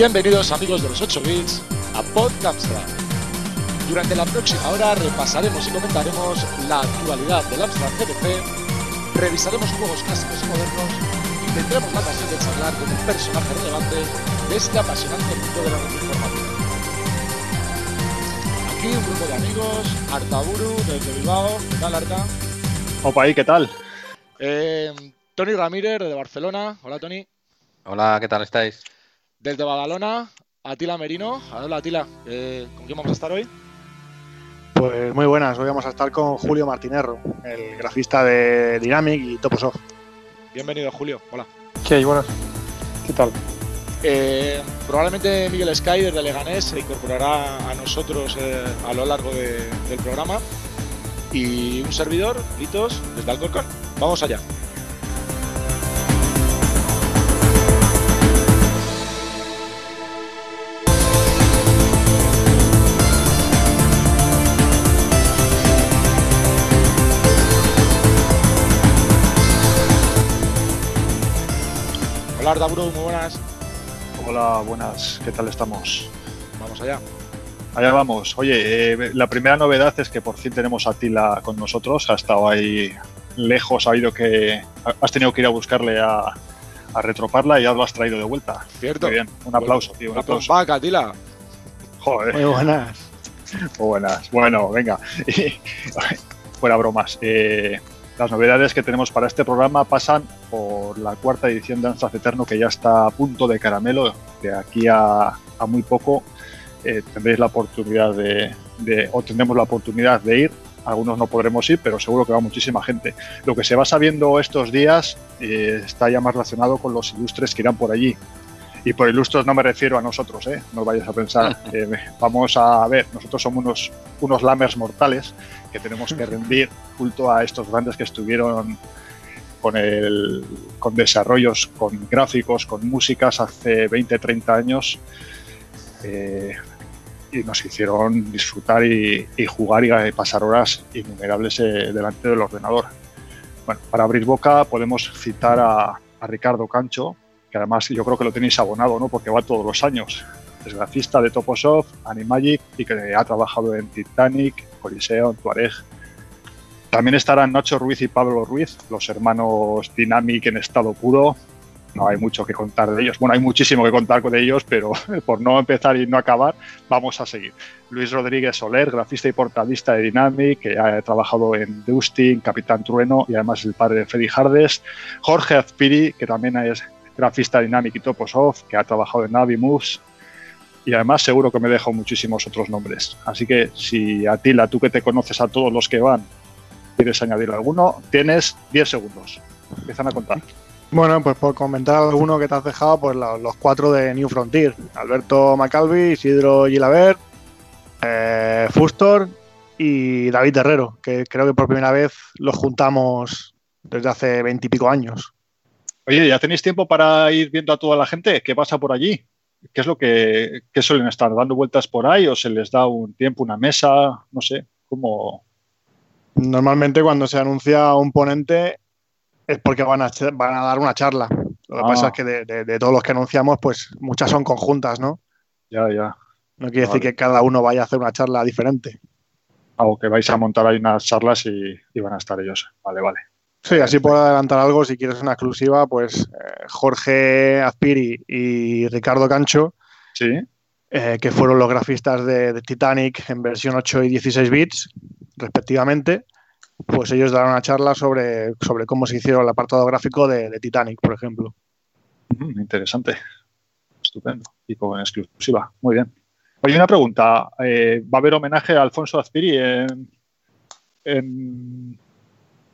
Bienvenidos amigos de los 8 bits a Podcamstrad. Durante la próxima hora repasaremos y comentaremos la actualidad del Amstrad CPC, revisaremos juegos clásicos y modernos y tendremos la ocasión de charlar con un personaje relevante de este apasionante mundo de la red informática. Aquí un grupo de amigos, Artaburu desde Bilbao, ¿qué tal Arta? Opa, ¿y qué tal? Eh, Tony Ramírez de Barcelona, hola Tony. Hola, ¿qué tal estáis? Desde Badalona, Atila Merino. Hola Atila, eh, ¿con quién vamos a estar hoy? Pues muy buenas, hoy vamos a estar con Julio Martinerro, el grafista de Dynamic y Toposoft. Bienvenido Julio, hola. ¿Qué hay? Buenas. ¿Qué tal? Eh, probablemente Miguel Sky desde Leganés se incorporará a nosotros eh, a lo largo de- del programa. Y un servidor, Litos, desde Alcorcón. Vamos allá. Muy buenas. Hola, buenas, ¿qué tal estamos? Vamos allá. Allá vamos. Oye, eh, la primera novedad es que por fin tenemos a Tila con nosotros. Ha estado ahí lejos, ha oído que has tenido que ir a buscarle a, a retroparla y ya lo has traído de vuelta. Cierto. Muy bien, un aplauso, tío, un aplauso. back, Atila. Joder. Muy buenas. Muy buenas. Bueno, venga. Fuera bromas. eh, las novedades que tenemos para este programa pasan por la cuarta edición de Amstrad Eterno, que ya está a punto de caramelo. De aquí a, a muy poco eh, tendréis la oportunidad de, de- o tendremos la oportunidad de ir. Algunos no podremos ir, pero seguro que va muchísima gente. Lo que se va sabiendo estos días eh, está ya más relacionado con los ilustres que irán por allí. Y por ilustres no me refiero a nosotros, ¿eh? no vayas a pensar. Eh, vamos a ver, nosotros somos unos, unos lamers mortales que tenemos que rendir culto a estos grandes que estuvieron con, el, con desarrollos, con gráficos, con músicas hace 20, 30 años. eh, y nos hicieron disfrutar y, y jugar y pasar horas innumerables eh, delante del ordenador. Bueno, para abrir boca podemos citar a, a Ricardo Cancho, que además yo creo que lo tenéis abonado, ¿no? Porque va todos los años. Es grafista de Toposoft, Animagic y que ha trabajado en Titanic, Coliseo, Tuareg. También estarán Nacho Ruiz y Pablo Ruiz, los hermanos Dynamic en estado puro. No hay mucho que contar de ellos. Bueno, hay muchísimo que contar de ellos, pero por no empezar y no acabar, vamos a seguir. Luis Rodríguez Soler, grafista y portadista de Dynamic, que ha trabajado en Dustin, Capitán Trueno y además el padre de Freddy Hardes. Jorge Azpiri, que también es grafista Dynamic y Toposoft, que ha trabajado en Navi Moves. Y además seguro que me dejo muchísimos otros nombres. Así que si Atila, tú que te conoces a todos los que van, quieres añadir alguno, tienes 10 segundos. Empiezan a contar. Bueno, pues por comentar alguno que te has dejado, pues lo- los, cuatro de New Frontier. Alberto Macalvi, Isidro Gilabert, eh, Fustor y David Herrero, que creo que por primera vez los juntamos desde hace veintipico años. Oye, ¿ya tenéis tiempo para ir viendo a toda la gente? ¿Qué pasa por allí? ¿Qué es lo que qué suelen estar? ¿Dando vueltas por ahí o se les da un tiempo, una mesa? No sé, ¿cómo? Normalmente cuando se anuncia un ponente es porque van a, van a dar una charla. Lo que Ah. pasa es que de, de- de todos los que anunciamos, pues muchas son conjuntas, ¿no? Ya, ya. No quiere Vale. decir que cada uno vaya a hacer una charla diferente. O que vais a montar ahí unas charlas y, y van a estar ellos. Vale, vale. Sí, así por adelantar algo, si quieres una exclusiva, pues eh, Jorge Azpiri y Ricardo Cancho, Sí. eh, que fueron los grafistas de, de Titanic en versión 8 y 16 bits, respectivamente, pues ellos darán una charla sobre, sobre cómo se hicieron el apartado gráfico de, de Titanic, por ejemplo. Mm, interesante. Estupendo. Y con exclusiva. Muy bien. Oye, una pregunta. Eh, ¿Va a haber homenaje a Alfonso Azpiri en, en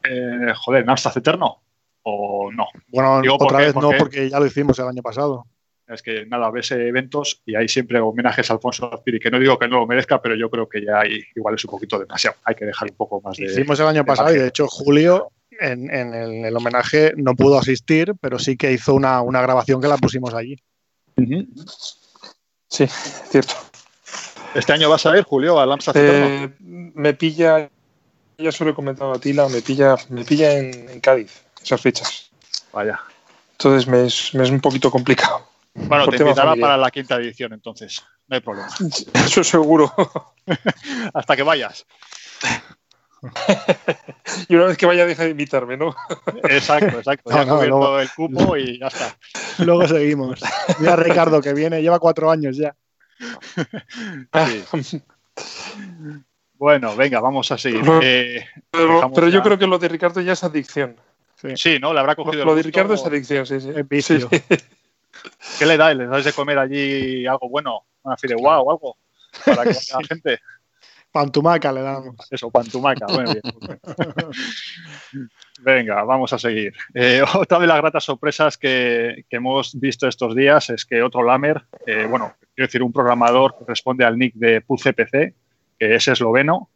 eh, joder, en Amstrad Eterno? ¿O no? Bueno, Digo, ¿por otra vez ¿Por no, porque ya lo hicimos el año pasado. Es que nada, ves eventos y hay siempre homenajes a Alfonso Azpiri, que no digo que no lo merezca, pero yo creo que ya hay, igual es un poquito demasiado. Hay que dejar un poco más de. Hicimos el año pasado y de hecho Julio en, en el, el homenaje no pudo asistir, pero sí que hizo una, una grabación que la pusimos allí. Ujú. Sí, cierto. ¿Este año vas a ir, Julio, al Amstrad Eterno? Eh, me pilla, ya se lo he comentado a Tila, me pilla, me pilla en, en Cádiz, esas fechas. Vaya. Entonces me es, me es un poquito complicado. Bueno, te invitará familiar. para la quinta edición, entonces. No hay problema. Eso seguro. Hasta que vayas. Y una vez que vaya, deja de invitarme, ¿no? Exacto, exacto. Ya No, no, luego- el cupo y ya está. Luego seguimos. Mira Ricardo que viene, lleva cuatro años ya. Sí. Bueno, venga, vamos a seguir. Lo- Eh, Pero, pero yo creo que lo de Ricardo ya es adicción. sí, ¿no? Le habrá Lo, cogido el lo de. Ricardo es adicción, sí, sí. Vicio. Sí. ¿Qué le dais? ¿Les dais de comer allí algo bueno? ¿Una fideuá o algo? Para que la gente. Pantumaca le damos. Eso, pantumaca. Muy bien. Venga, vamos a seguir. Eh, otra de las gratas sorpresas que, que hemos visto estos días es que otro Lamer, eh, bueno, quiero decir, un programador que responde al nick de PuzCPC, que es esloveno,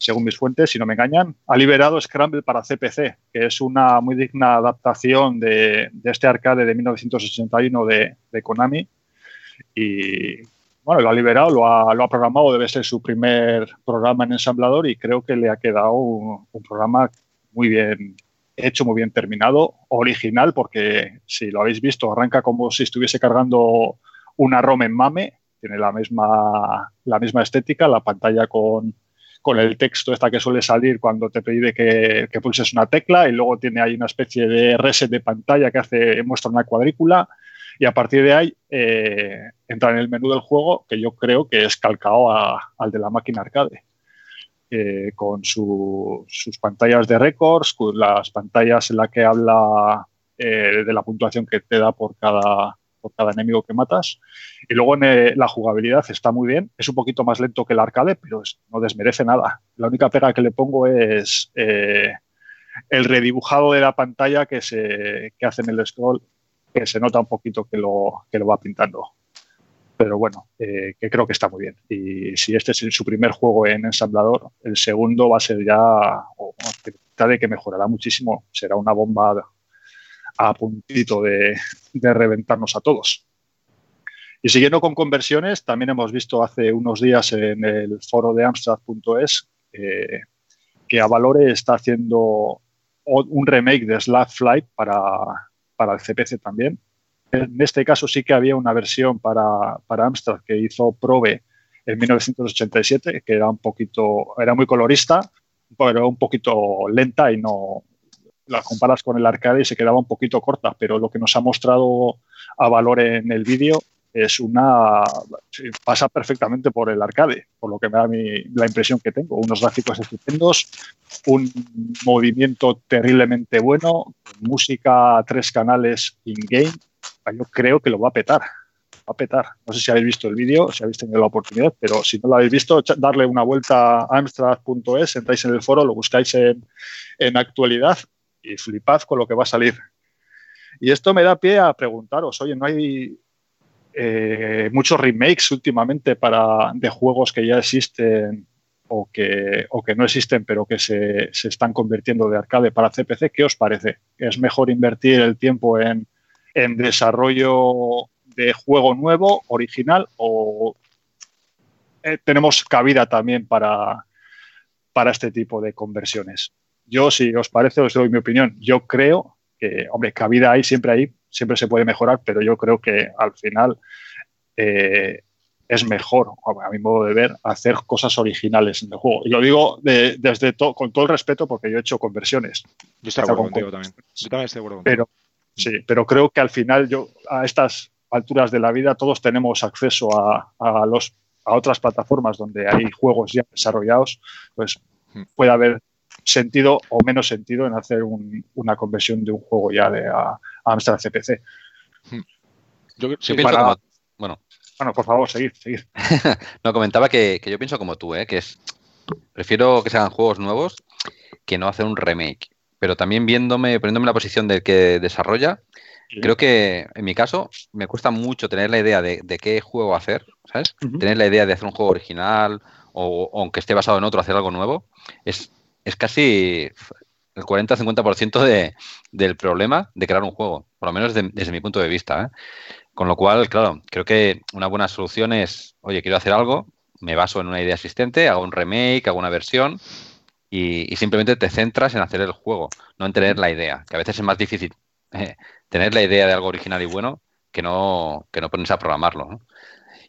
según mis fuentes, si no me engañan, ha liberado Scramble para CPC, que es una muy digna adaptación de, este arcade de 1981 de, de Konami. Y bueno, lo ha liberado, lo ha, lo ha programado, debe ser su primer programa en ensamblador y creo que le ha quedado un, un programa muy bien hecho, muy bien terminado, original, porque si lo habéis visto, arranca como si estuviese cargando una ROM en MAME, tiene la misma, la misma estética, la pantalla con, con el texto esta que suele salir cuando te pide que, pulses una tecla y luego tiene ahí una especie de reset de pantalla que hace muestra una cuadrícula y a partir de ahí eh, entra en el menú del juego que yo creo que es calcado a- al de la máquina arcade. Eh, con su- sus pantallas de récords, con las pantallas en las que habla eh, de la puntuación que te da por cada, por cada enemigo que matas. Y luego en, eh, la jugabilidad está muy bien, es un poquito más lento que el arcade, pero es- no desmerece nada. La única pega que le pongo es eh, el redibujado de la pantalla que, se, que hace en el scroll, que se nota un poquito que lo, que lo va pintando. Pero bueno, eh, que creo que está muy bien. Y si este es su primer juego en ensamblador, el segundo va a ser ya, o pinta de que mejorará muchísimo. Será una bomba a puntito de, reventarnos a todos. Y siguiendo con conversiones, también hemos visto hace unos días en el foro de Amstrad.es eh, que Avalore está haciendo un remake de Slap Flight para, para el CPC también. En este caso sí que había una versión para, para Amstrad que hizo Probe en 1987, que era un poquito, era muy colorista, pero un poquito lenta y no la comparas con el arcade y se quedaba un poquito corta, pero lo que nos ha mostrado a valor en el vídeo es una pasa perfectamente por el arcade, por lo que me da mi- la impresión que tengo, unos gráficos estupendos, un movimiento terriblemente bueno, música a tres canales in-game, yo creo que lo va a petar. Va a petar. No sé si habéis visto el vídeo, si habéis tenido la oportunidad, pero si no lo habéis visto, darle una vuelta a amstrad.es, entráis en el foro, lo buscáis en, en actualidad y flipad con lo que va a salir. Y esto me da pie a preguntaros, oye, ¿no hay eh, muchos remakes últimamente para, de juegos que ya existen o que, o que no existen, pero que se, se están convirtiendo de arcade para CPC? ¿Qué os parece? ¿Es mejor invertir el tiempo en, en desarrollo de juego nuevo, original, o eh, tenemos cabida también para, para este tipo de conversiones? Yo, si os parece, os doy mi opinión. Yo creo que, hombre, cabida hay, siempre hay, siempre se puede mejorar, pero yo creo que al final eh, es mejor, a mi modo de ver, hacer cosas originales en el juego. Y lo digo de- desde to- con todo el respeto porque yo he hecho conversiones. Yo estoy de acuerdo Con- contigo también. Yo también estoy de acuerdo contigo. Pero sí, pero creo que al final yo a estas alturas de la vida todos tenemos acceso a, a los a otras plataformas donde hay juegos ya desarrollados, pues Hmm. puede haber sentido o menos sentido en hacer un- una conversión de un juego ya de a, a Amstrad CPC. Yo, Yo sí, pienso para- como- bueno, Bueno, por favor, seguid, seguid. no comentaba que, que yo pienso como tú, ¿eh? que es prefiero que se hagan juegos nuevos que no hacer un remake. Pero también viéndome, poniéndome en la posición del que desarrolla, creo que en mi caso me cuesta mucho tener la idea de, de qué juego hacer, ¿sabes? Tener la idea de hacer un juego original o, o aunque esté basado en otro, hacer algo nuevo, es, es casi el 40-50% de, del problema de crear un juego, por lo menos de- desde mi punto de vista. ¿eh? Con lo cual, claro, creo que una buena solución es, oye, quiero hacer algo, me baso en una idea existente, hago un remake, hago una versión y, y simplemente te centras en hacer el juego, no en tener la idea, que a veces es más difícil eh, tener la idea de algo original y bueno que no, que no ponerse a programarlo. ¿no?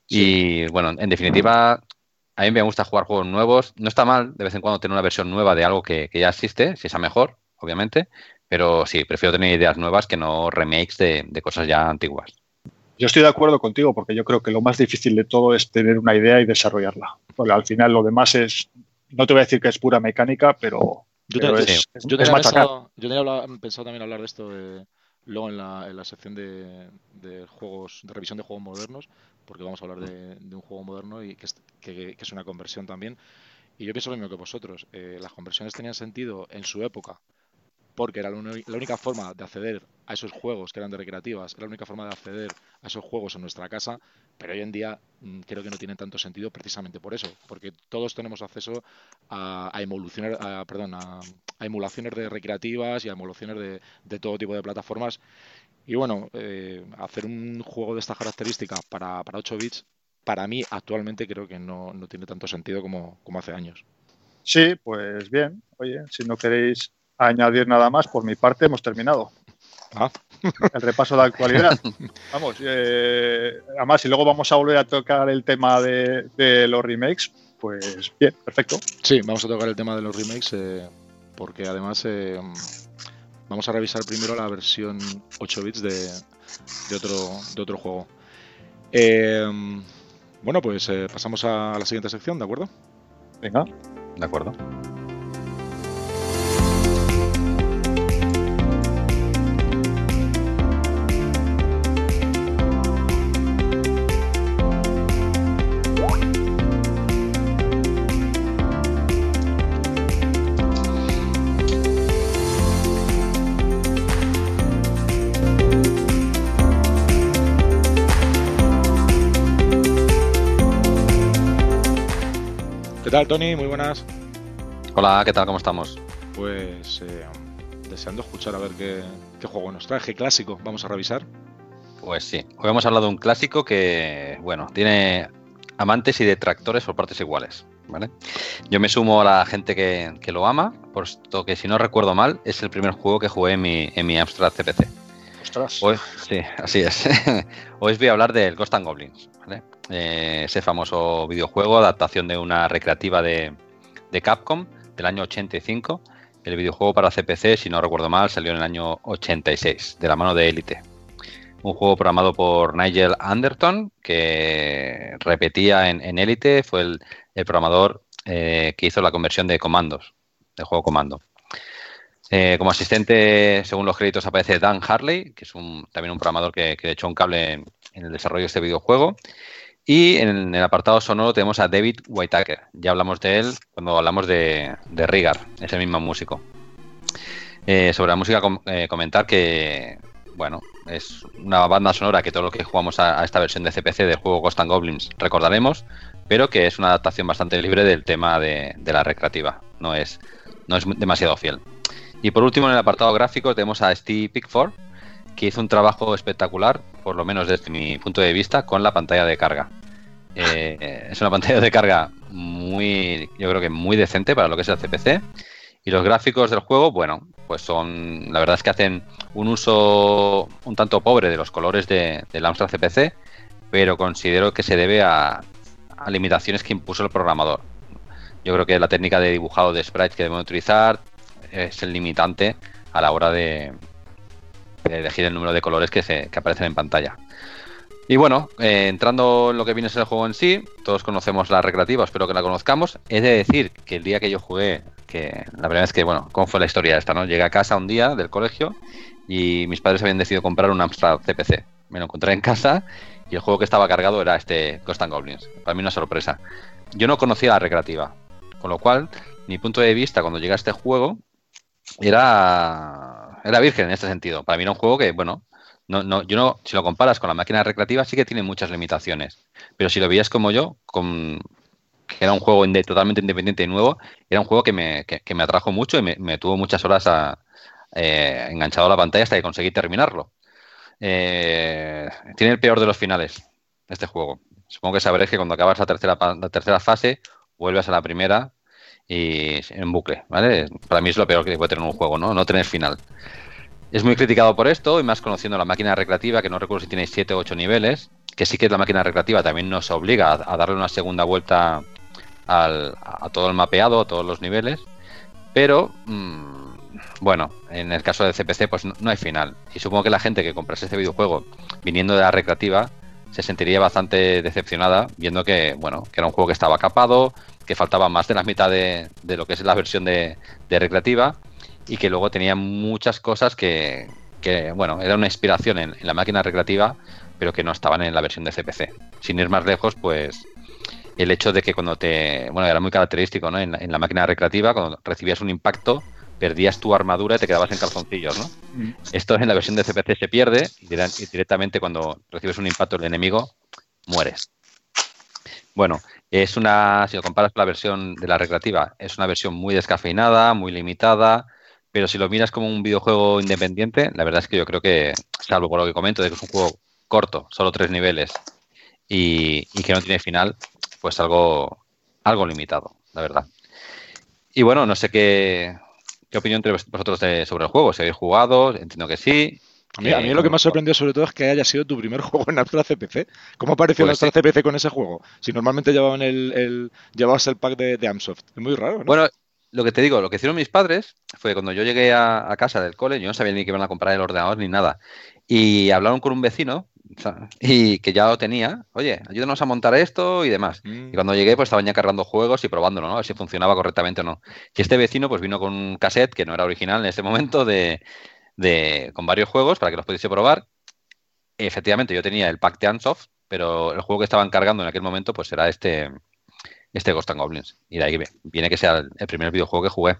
Y bueno, en definitiva, a mí me gusta jugar juegos nuevos. No está mal de vez en cuando tener una versión nueva de algo que, que ya existe, si es a mejor, obviamente. Pero sí, prefiero tener ideas nuevas que no remakes de, de cosas ya antiguas. Yo estoy de acuerdo contigo porque yo creo que lo más difícil de todo es tener una idea y desarrollarla. Porque al final lo demás es, no te voy a decir que es pura mecánica, pero, Yo pero tenía, es, es- yo es tenía machacar. pensado, yo tenía habla- pensado también hablar de esto eh, luego en la, sección de, de juegos, de revisión de juegos modernos, porque vamos a hablar de, un juego moderno y que es, que es una conversión también. Y yo pienso lo mismo que vosotros. eh, las conversiones tenían sentido en su época, porque era la, única forma de acceder a esos juegos que eran de recreativas, era la única forma de acceder a esos juegos en nuestra casa, pero hoy en día mm, creo que no tienen tanto sentido precisamente por eso, porque todos tenemos acceso a, a a, perdón, a, emulaciones de recreativas y a emulaciones de, de todo tipo de plataformas. Y bueno, eh, hacer un juego de esta característica para, para 8 bits, para mí actualmente creo que no, no tiene tanto sentido como, como hace años. Sí, pues bien. Oye, si no queréis añadir nada más, por mi parte hemos terminado. Ah. El repaso de actualidad. Vamos, eh, además, si luego vamos a volver a tocar el tema de, de los remakes, pues bien, perfecto. Sí, vamos a tocar el tema de los remakes eh, porque además eh, vamos a revisar primero la versión 8 bits de, de otro, de otro juego. Eh, bueno, pues eh, pasamos a la siguiente sección, ¿de acuerdo? Venga. ¿De acuerdo? Tal, Tony? Muy buenas. Hola, ¿qué tal? ¿Cómo estamos? Pues eh, deseando escuchar a ver qué, qué juego nos trae. ¿Qué clásico vamos a revisar? Pues sí, hoy hemos hablado de un clásico que, bueno, tiene amantes y detractores por partes iguales, ¿vale? Yo me sumo a la gente que, que lo ama, puesto que si no recuerdo mal, es el primer juego que jugué en mi, en mi Amstrad CPC. Hoy, sí, así es. Hoy os voy a hablar del Ghost and Goblins. Eh, ese famoso videojuego, adaptación de una recreativa de, de Capcom del año 85. El videojuego para CPC, si no recuerdo mal, salió en el año 86, de la mano de Elite. Un juego programado por Nigel Anderton, que repetía en, Elite, fue el, programador eh, que hizo la conversión de comandos, del juego comando. Eh, como asistente, según los créditos, aparece Dan Harley, que es un, también un programador que, que echó un cable en, el desarrollo de este videojuego. Y en el apartado sonoro tenemos a David Whitaker. Ya hablamos de él cuando hablamos de, de Rigar, ese mismo músico. Eh, sobre la música, eh, comentar que, bueno, es una banda sonora que todo lo que jugamos a, a, esta versión de CPC del juego Ghost and Goblins recordaremos, pero que es una adaptación bastante libre del tema de, de la recreativa. No es, no es demasiado fiel. Y por último, en el apartado gráfico tenemos a Steve Pickford, que hizo un trabajo espectacular, por lo menos desde mi punto de vista, con la pantalla de carga. Eh, es una pantalla de carga muy, yo creo que muy decente para lo que es el CPC. Y los gráficos del juego, bueno, pues son, la verdad es que hacen un uso un tanto pobre de los colores de, del Amstrad CPC, pero considero que se debe a, a limitaciones que impuso el programador. Yo creo que la técnica de dibujado de sprites que debemos utilizar es el limitante a la hora de, elegir el número de colores que, se, que aparecen en pantalla. Y bueno, eh, entrando en lo que viene ser el juego en sí, todos conocemos la recreativa, espero que la conozcamos. He de decir que el día que yo jugué, que la primera vez que, bueno, ¿cómo fue la historia esta? no Llegué a casa un día del colegio y mis padres habían decidido comprar un Amstrad CPC. Me lo encontré en casa y el juego que estaba cargado era este Ghost Goblins. Para mí una sorpresa. Yo no conocía la recreativa, con lo cual mi punto de vista cuando llegué a este juego era, era virgen en este sentido. Para mí era un juego que, bueno, no, no, yo no, si lo comparas con la máquina recreativa, sí que tiene muchas limitaciones. Pero si lo veías como yo, que era un juego totalmente independiente y nuevo, era un juego que me, que, me atrajo mucho y me, me, tuvo muchas horas eh, enganchado a la pantalla hasta que conseguí terminarlo. Eh, tiene el peor de los finales este juego. Supongo que sabréis que cuando acabas la tercera, la tercera fase, vuelves a la primera y en bucle, ¿vale? Para mí es lo peor que puede tener un juego, ¿no? No tener final. Es muy criticado por esto, y más conociendo la máquina recreativa, que no recuerdo si tiene 7 o 8 niveles, que sí que la máquina recreativa también nos obliga a, darle una segunda vuelta al, a todo el mapeado, a todos los niveles, pero mmm, bueno, en el caso de CPC pues no, no, hay final. Y supongo que la gente que comprase este videojuego viniendo de la recreativa se sentiría bastante decepcionada viendo que, bueno, que era un juego que estaba capado, que faltaba más de la mitad de, de lo que es la versión de, de recreativa y que luego tenía muchas cosas que, que bueno, era una inspiración en, en, la máquina recreativa, pero que no estaban en la versión de CPC. Sin ir más lejos, pues el hecho de que cuando te, bueno, era muy característico, ¿no? En, en la máquina recreativa, cuando recibías un impacto, perdías tu armadura y te quedabas en calzoncillos, ¿no? Mm. Esto en la versión de CPC se pierde y directamente cuando recibes un impacto del enemigo, mueres. Bueno, es una, si lo comparas con la versión de la recreativa, es una versión muy descafeinada, muy limitada, pero si lo miras como un videojuego independiente, la verdad es que yo creo que, salvo por lo que comento, de que es un juego corto, solo tres niveles, y, y que no tiene final, pues algo, algo limitado, la verdad. Y bueno, no sé qué, qué opinión tenéis vosotros sobre el juego. Si habéis jugado, entiendo que sí. A mí, eh, a mí lo que me ha sorprendido sobre todo es que haya sido tu primer juego en Astra CPC. ¿Cómo apareció pues Astra. CPC con ese juego? Si normalmente llevaban el, el llevabas el pack de, de, Amsoft. Es muy raro, ¿no? Bueno, lo que te digo, lo que hicieron mis padres fue cuando yo llegué a, a casa del cole, yo no sabía ni que iban a comprar el ordenador ni nada. Y hablaron con un vecino y que ya lo tenía, oye, ayúdanos a montar esto y demás. Mm. Y cuando llegué, pues estaban ya cargando juegos y probándolo, ¿no? A ver si funcionaba correctamente o no. Y este vecino, pues vino con un cassette que no era original en ese momento, de, de con varios juegos para que los pudiese probar. Efectivamente, yo tenía el pack de Ansoft, pero el juego que estaban cargando en aquel momento, pues era este, este Ghost and Goblins. Y de ahí viene que sea el primer videojuego que jugué.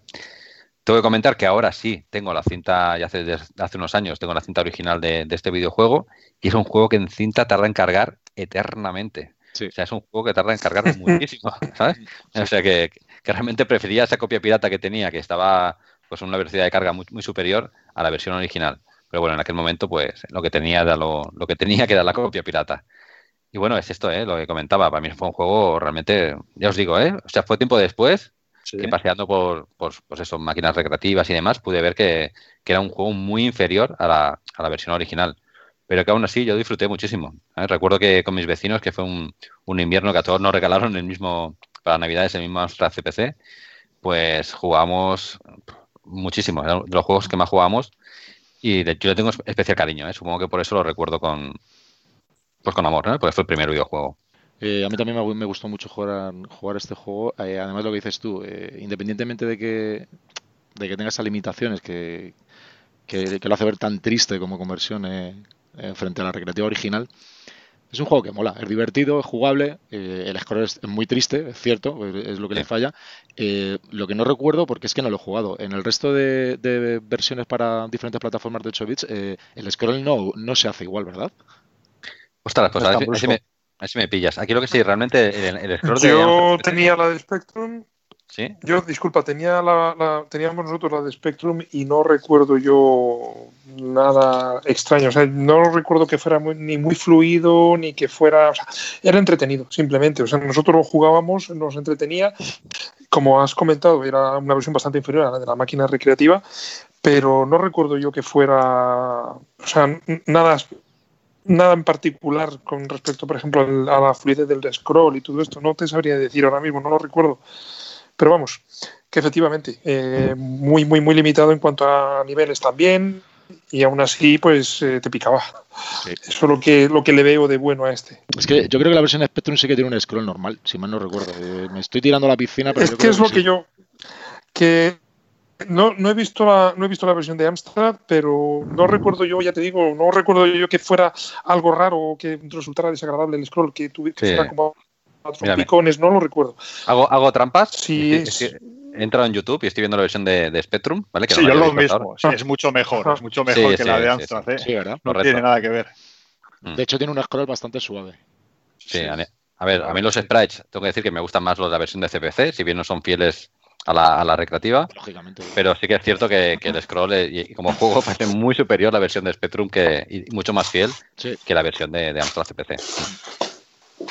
Tengo que comentar que ahora sí tengo la cinta, ya hace, hace unos años, tengo la cinta original de, de, este videojuego y es un juego que en cinta tarda en cargar eternamente. Sí. O sea, es un juego que tarda en cargar muchísimo, ¿sabes? O sea, que, que, realmente prefería esa copia pirata que tenía, que estaba pues una velocidad de carga muy, muy, superior a la versión original. Pero bueno, en aquel momento, pues lo que tenía era lo, lo que tenía que era la copia pirata. Y bueno, es esto, ¿eh? lo que comentaba. Para mí fue un juego realmente, ya os digo, ¿eh? o sea, fue tiempo después Sí. que paseando por, por pues eso, máquinas recreativas y demás, pude ver que, que era un juego muy inferior a la, a la, versión original. Pero que aún así yo disfruté muchísimo. ¿eh? Recuerdo que con mis vecinos, que fue un, un, invierno que a todos nos regalaron el mismo, para Navidades, el mismo Amstrad CPC, pues jugamos muchísimo. De los juegos que más jugamos y de, yo le tengo especial cariño. ¿eh? Supongo que por eso lo recuerdo con, pues con amor, ¿no? porque fue el primer videojuego. Eh, a mí también me, me, gustó mucho jugar, jugar este juego. Eh, además, lo que dices tú, eh, independientemente de que, de que tenga esas limitaciones que, que, que, lo hace ver tan triste como conversión eh, frente a la recreativa original, es un juego que mola, es divertido, es jugable. el score es muy triste, es cierto, es lo que le falla. lo que no recuerdo, porque es que no lo he jugado. En el resto de, de versiones para diferentes plataformas de 8 bits, el scroll no, no se hace igual, ¿verdad? Ostras, pues a ver si me, a ver si me pillas. Aquí lo que sí, realmente el, el scroll Yo de... tenía la de Spectrum. Yo, disculpa, tenía la, teníamos nosotros la de Spectrum y no recuerdo yo nada extraño. O sea, no recuerdo que fuera ni muy fluido ni que fuera. Era entretenido, simplemente. O sea, nosotros lo jugábamos, nos entretenía. Como has comentado, era una versión bastante inferior a la de la máquina recreativa, pero no recuerdo yo que fuera. O sea, nada nada en particular con respecto, por ejemplo, a la fluidez del scroll y todo esto. No te sabría decir ahora mismo, no lo recuerdo. Pero vamos, que efectivamente, eh, muy, muy, muy limitado en cuanto a niveles también. Y aún así, pues eh, te picaba. Sí. Eso es lo que, lo que le veo de bueno a este. Es que yo creo que la versión de Spectrum sí que tiene un scroll normal, si mal no recuerdo. Eh, me estoy tirando a la piscina, pero. Es que es lo que, que yo. Que no, no, he visto la, no he visto la versión de Amstrad, pero no recuerdo yo, ya te digo, no recuerdo yo que fuera algo raro o que resultara desagradable el scroll, que, tuviera que sí. fuera como picones, no lo recuerdo. ¿Hago, hago trampas? Sí. Es, es, he entrado en YouTube y estoy viendo la versión de, de Spectrum, ¿vale? Que sí, no yo lo mismo. Sí, es mucho mejor, es mucho mejor sí, que la de Amstrad. ¿eh? Sí, ¿verdad? No Correcto. tiene nada que ver. Mm. De hecho, tiene un scroll bastante suave. Sí, a, a ver, a mí los sprites, tengo que decir que me gustan más los de la versión de CPC, si bien no son fieles a la, a la recreativa. Lógicamente. Pero sí que es cierto que, que el scroll y como juego parece muy superior la versión de Spectrum que, y mucho más fiel sí. que la versión de, de Amstrad CPC.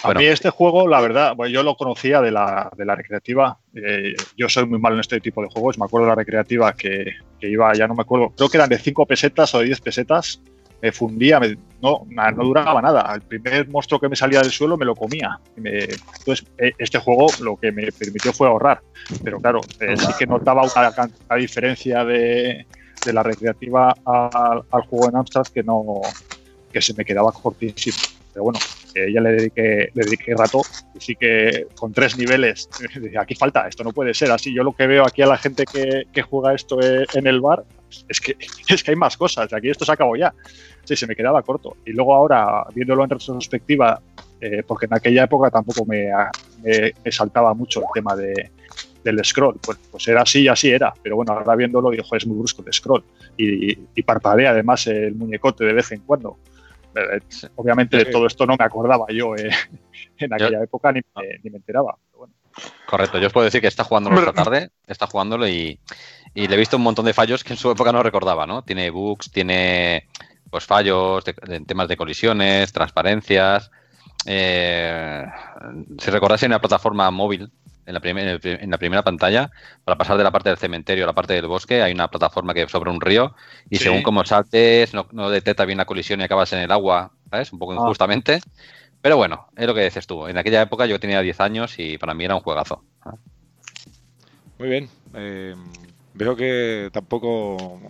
A mí este juego, la verdad, yo lo conocía de la, de la recreativa. Eh, yo soy muy malo en este tipo de juegos. Me acuerdo de la recreativa que, iba, ya no me acuerdo, creo que eran de 5 pesetas o de 10 pesetas. Me fundía, no, no duraba nada. El primer monstruo que me salía del suelo me lo comía. entonces, e, este juego lo que me permitió fue ahorrar. Pero claro, eh, sí que notaba una, diferencia de, de la recreativa al, al, juego en Amstrad que no que se me quedaba cortísimo. Pero bueno, ya le dediqué, le dediqué rato y sí que con tres niveles, aquí falta, esto no puede ser así. Yo lo que veo aquí a la gente que, juega esto e, en el bar es que, es que hay más cosas, aquí esto se acabó ya. Sí, se me quedaba corto. Y luego ahora, viéndolo en retrospectiva, eh, porque en aquella época tampoco me, me, saltaba mucho el tema de, del scroll. Pues, pues era así y así era. Pero bueno, ahora viéndolo, digo, es muy brusco el scroll. Y, y, parpadea además el muñecote de vez en cuando. Eh, obviamente de todo esto no me acordaba yo eh, en aquella época ni me, enteraba. Correcto, yo os puedo decir que está jugándolo esta tarde, está jugándolo y, le he visto un montón de fallos que en su época no recordaba, ¿no? Tiene bugs, tiene pues fallos en temas de colisiones, transparencias. Eh, si recordáis en la plataforma móvil en la, en la primera pantalla, para pasar de la parte del cementerio a la parte del bosque, hay una plataforma que sobre un río y según como saltes, no, detecta bien la colisión y acabas en el agua, ¿sabes? Un poco ah. injustamente. Pero bueno, es lo que dices tú. En aquella época yo tenía 10 años y para mí era un juegazo. Muy bien. Eh, veo que tampoco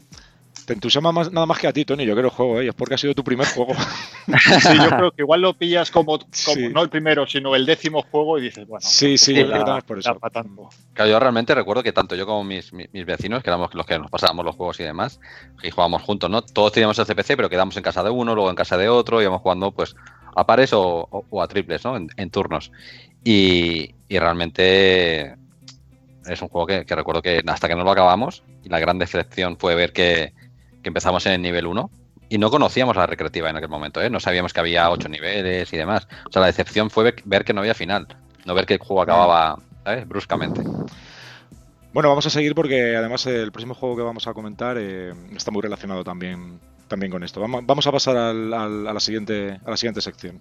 te entusiasma más, nada más que a ti, Tony. Yo quiero el juego, ¿eh? es porque ha sido tu primer juego. sí, yo creo que igual lo pillas como, no el primero, sino el décimo juego y dices, bueno. Sí, sí, yo creo que por eso. Claro, yo realmente recuerdo que tanto yo como mis, vecinos, que éramos los que nos pasábamos los juegos y demás, y jugábamos juntos, ¿no? Todos teníamos el CPC, pero quedamos en casa de uno, luego en casa de otro, íbamos jugando, pues, a pares o, a triples, ¿no? En, turnos. Y, realmente es un juego que, que, recuerdo que hasta que no lo acabamos, y la gran decepción fue ver que, que empezamos en el nivel 1 y no conocíamos la recreativa en aquel momento, ¿eh? no sabíamos que había 8 niveles y demás. O sea, la decepción fue ver que no había final, no ver que el juego acababa bruscamente. Bueno, vamos a seguir porque además el próximo juego que vamos a comentar eh, está muy relacionado también, también con esto. Vamos, a pasar a, la siguiente, a la siguiente sección.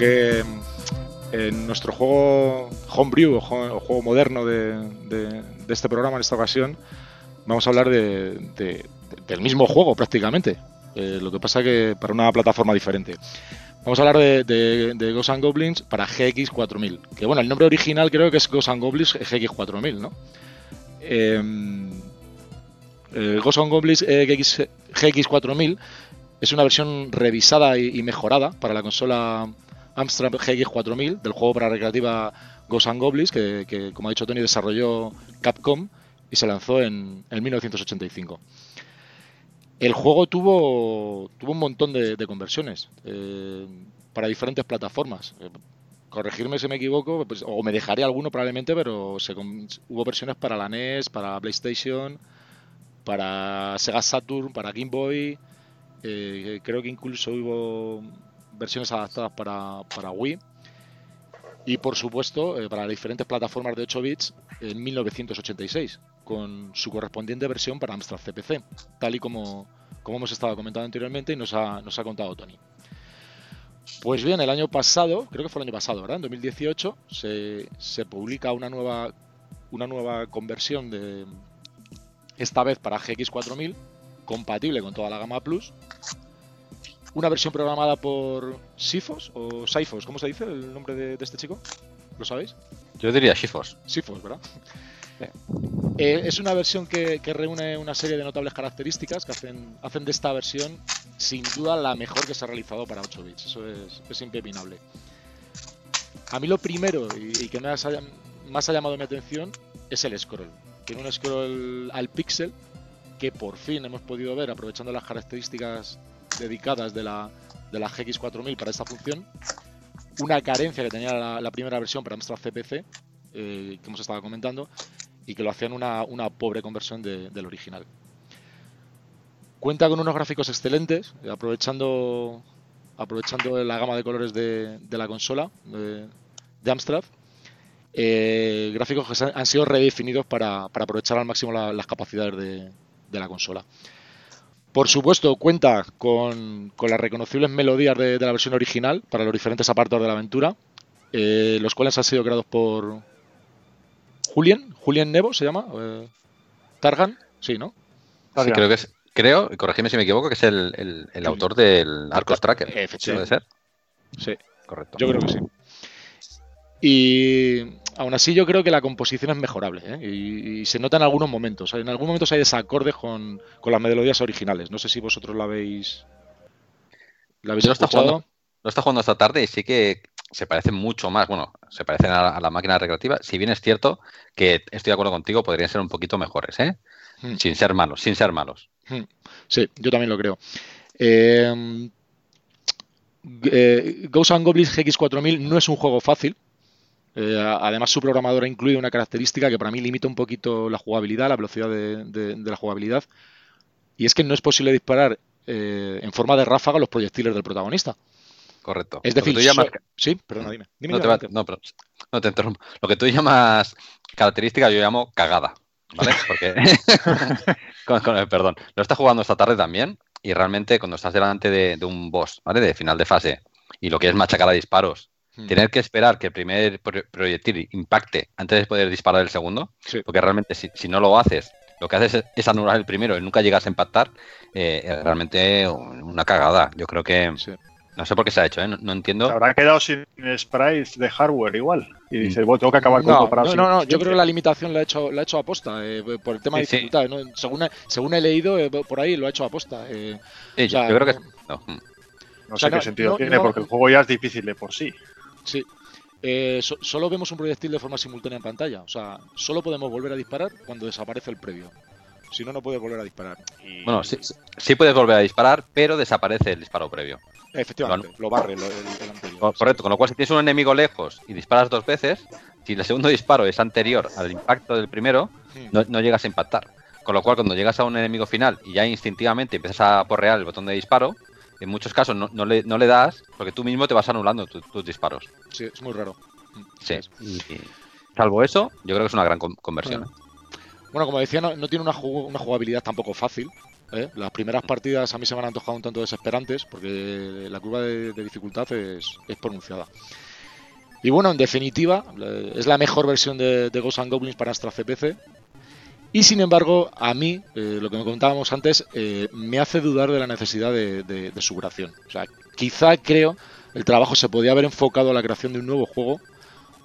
Porque en nuestro juego homebrew o juego, moderno de, este programa en esta ocasión vamos a hablar de, del mismo juego prácticamente. Eh, lo que pasa que para una plataforma diferente. Vamos a hablar de, de, Ghosts and Goblins para GX4000. Que bueno, el nombre original creo que es Ghosts and Goblins GX4000, ¿no? Eh, Ghosts and Goblins GX, GX4000 es una versión revisada y mejorada para la consola Amstrad GX 4000 del juego para recreativa Ghosts and Goblins, que, como ha dicho Tony desarrolló Capcom y se lanzó en, 1985. El juego tuvo, tuvo un montón de, conversiones eh, para diferentes plataformas. Eh, corregirme si me equivoco, pues, o me dejaré alguno probablemente, pero hubo versiones para la NES, para PlayStation, para Sega Saturn, para Game Boy. Eh, creo que incluso hubo versiones adaptadas para, Wii. Y por supuesto, eh, para diferentes plataformas de 8 bits en 1986, con su correspondiente versión para Amstrad CPC, tal y como, como hemos estado comentando anteriormente y nos ha, nos ha contado Tony. Pues bien, el año pasado, creo que fue el año pasado, ¿verdad? En 2018 se, se publica una nueva, una nueva conversión de esta vez para GX4000, compatible con toda la gama Plus, una versión programada por Sifos o Sifos, ¿cómo se dice el nombre de, este chico? ¿Lo sabéis? Yo diría Sifos. Sifos, ¿verdad? Eh, es una versión que, reúne una serie de notables características que hacen, hacen de esta versión sin duda la mejor que se ha realizado para 8 bits. Eso es, es impepinable. A mí lo primero y, que más ha, más ha llamado mi atención es el scroll. Tiene un scroll al pixel que por fin hemos podido ver aprovechando las características dedicadas de la, de la GX4000 para esta función. Una carencia que tenía la, primera versión para Amstrad CPC, eh, que hemos estado comentando. y que lo hacían una, una pobre conversión del original. Cuenta con unos gráficos excelentes, aprovechando, aprovechando la gama de colores de, la consola de, Amstrad. Eh, gráficos que han sido redefinidos para, aprovechar al máximo las capacidades de, la consola. Por supuesto, cuenta con, las reconocibles melodías de, la versión original para los diferentes apartados de la aventura, eh, los cuales han sido creados por Julien, Julien Nevo se llama, eh, Targan, sí, ¿no? Sí, creo que es, creo, corrígeme si me equivoco, que es el, autor del Arcos Tracker. ¿Puede ser? Sí, correcto. Yo creo que sí. Y aún así yo creo que la composición es mejorable ¿eh? y, se nota en algunos momentos. En algunos momentos hay desacordes con, las melodías originales. No sé si vosotros la habéis, la habéis escuchado. Lo está jugando esta tarde y sí que se parecen mucho más, bueno, se parecen a la, máquina recreativa. Si bien es cierto que estoy de acuerdo contigo, podrían ser un poquito mejores, ¿eh? Hmm. Sin ser malos, sin ser malos. Hmm. Sí, yo también lo creo. Eh, eh, Ghosts and Goblins GX4000 no es un juego fácil. Eh, además, su programador ha incluido una característica que para mí limita un poquito la jugabilidad, la velocidad de, la jugabilidad. Y es que no es posible disparar en forma de ráfaga los proyectiles del protagonista. Correcto. Es decir, sí, perdona, dime. no, te no, pero, no te interrumpo. Lo que tú llamas característica, yo llamo cagada. ¿Vale? Porque. perdón. Lo está jugando esta tarde también. Y realmente, cuando estás delante de, un boss, ¿vale? De final de fase, y lo que es machacar a disparos, hmm. tener que esperar que el primer proyectil impacte antes de poder disparar el segundo, porque realmente si, no lo haces, lo que haces es, anular el primero y nunca llegas a impactar, eh, es realmente una cagada. Yo creo que. No sé por qué se ha hecho, ¿eh? no, entiendo. Se habrá quedado sin sprites de hardware igual. Y mm. dice, bueno, tengo que acabar con no, No, no, no, yo creo que la limitación la ha hecho, la ha hecho aposta, eh, por el tema de dificultad. ¿no? Según, según he leído, eh, por ahí lo ha hecho aposta. Eh, sí, yo, creo que. No, no sé qué sentido tiene, porque el juego ya es difícil de por sí. Sí. solo vemos un proyectil de forma simultánea en pantalla. O sea, solo podemos volver a disparar cuando desaparece el previo. Si no, no puedes volver a disparar. Bueno, sí, sí puedes volver a disparar, pero desaparece el disparo previo. Efectivamente, lo, barre el, anterior. Correcto, con lo cual si tienes un enemigo lejos y disparas dos veces, si el segundo disparo es anterior al impacto del primero, hmm. no, llegas a impactar. Con lo cual, cuando llegas a un enemigo final y ya instintivamente empiezas a porrear el botón de disparo, en muchos casos no, le, no le, das porque tú mismo te vas anulando tus disparos. Sí, es muy raro. Sí. salvo eso, yo creo que es una gran conversión. Bueno, como decía, no, tiene una, una, jugabilidad tampoco fácil. ¿eh? Las primeras partidas a mí se me han antojado un tanto desesperantes porque la curva de, dificultad es, pronunciada. Y bueno, en definitiva, es la mejor versión de, Ghosts and Goblins para Astra CPC. Y sin embargo, a mí, eh, lo que me comentábamos antes, eh, me hace dudar de la necesidad de, su creación. O sea, quizá creo el trabajo se podía haber enfocado a la creación de un nuevo juego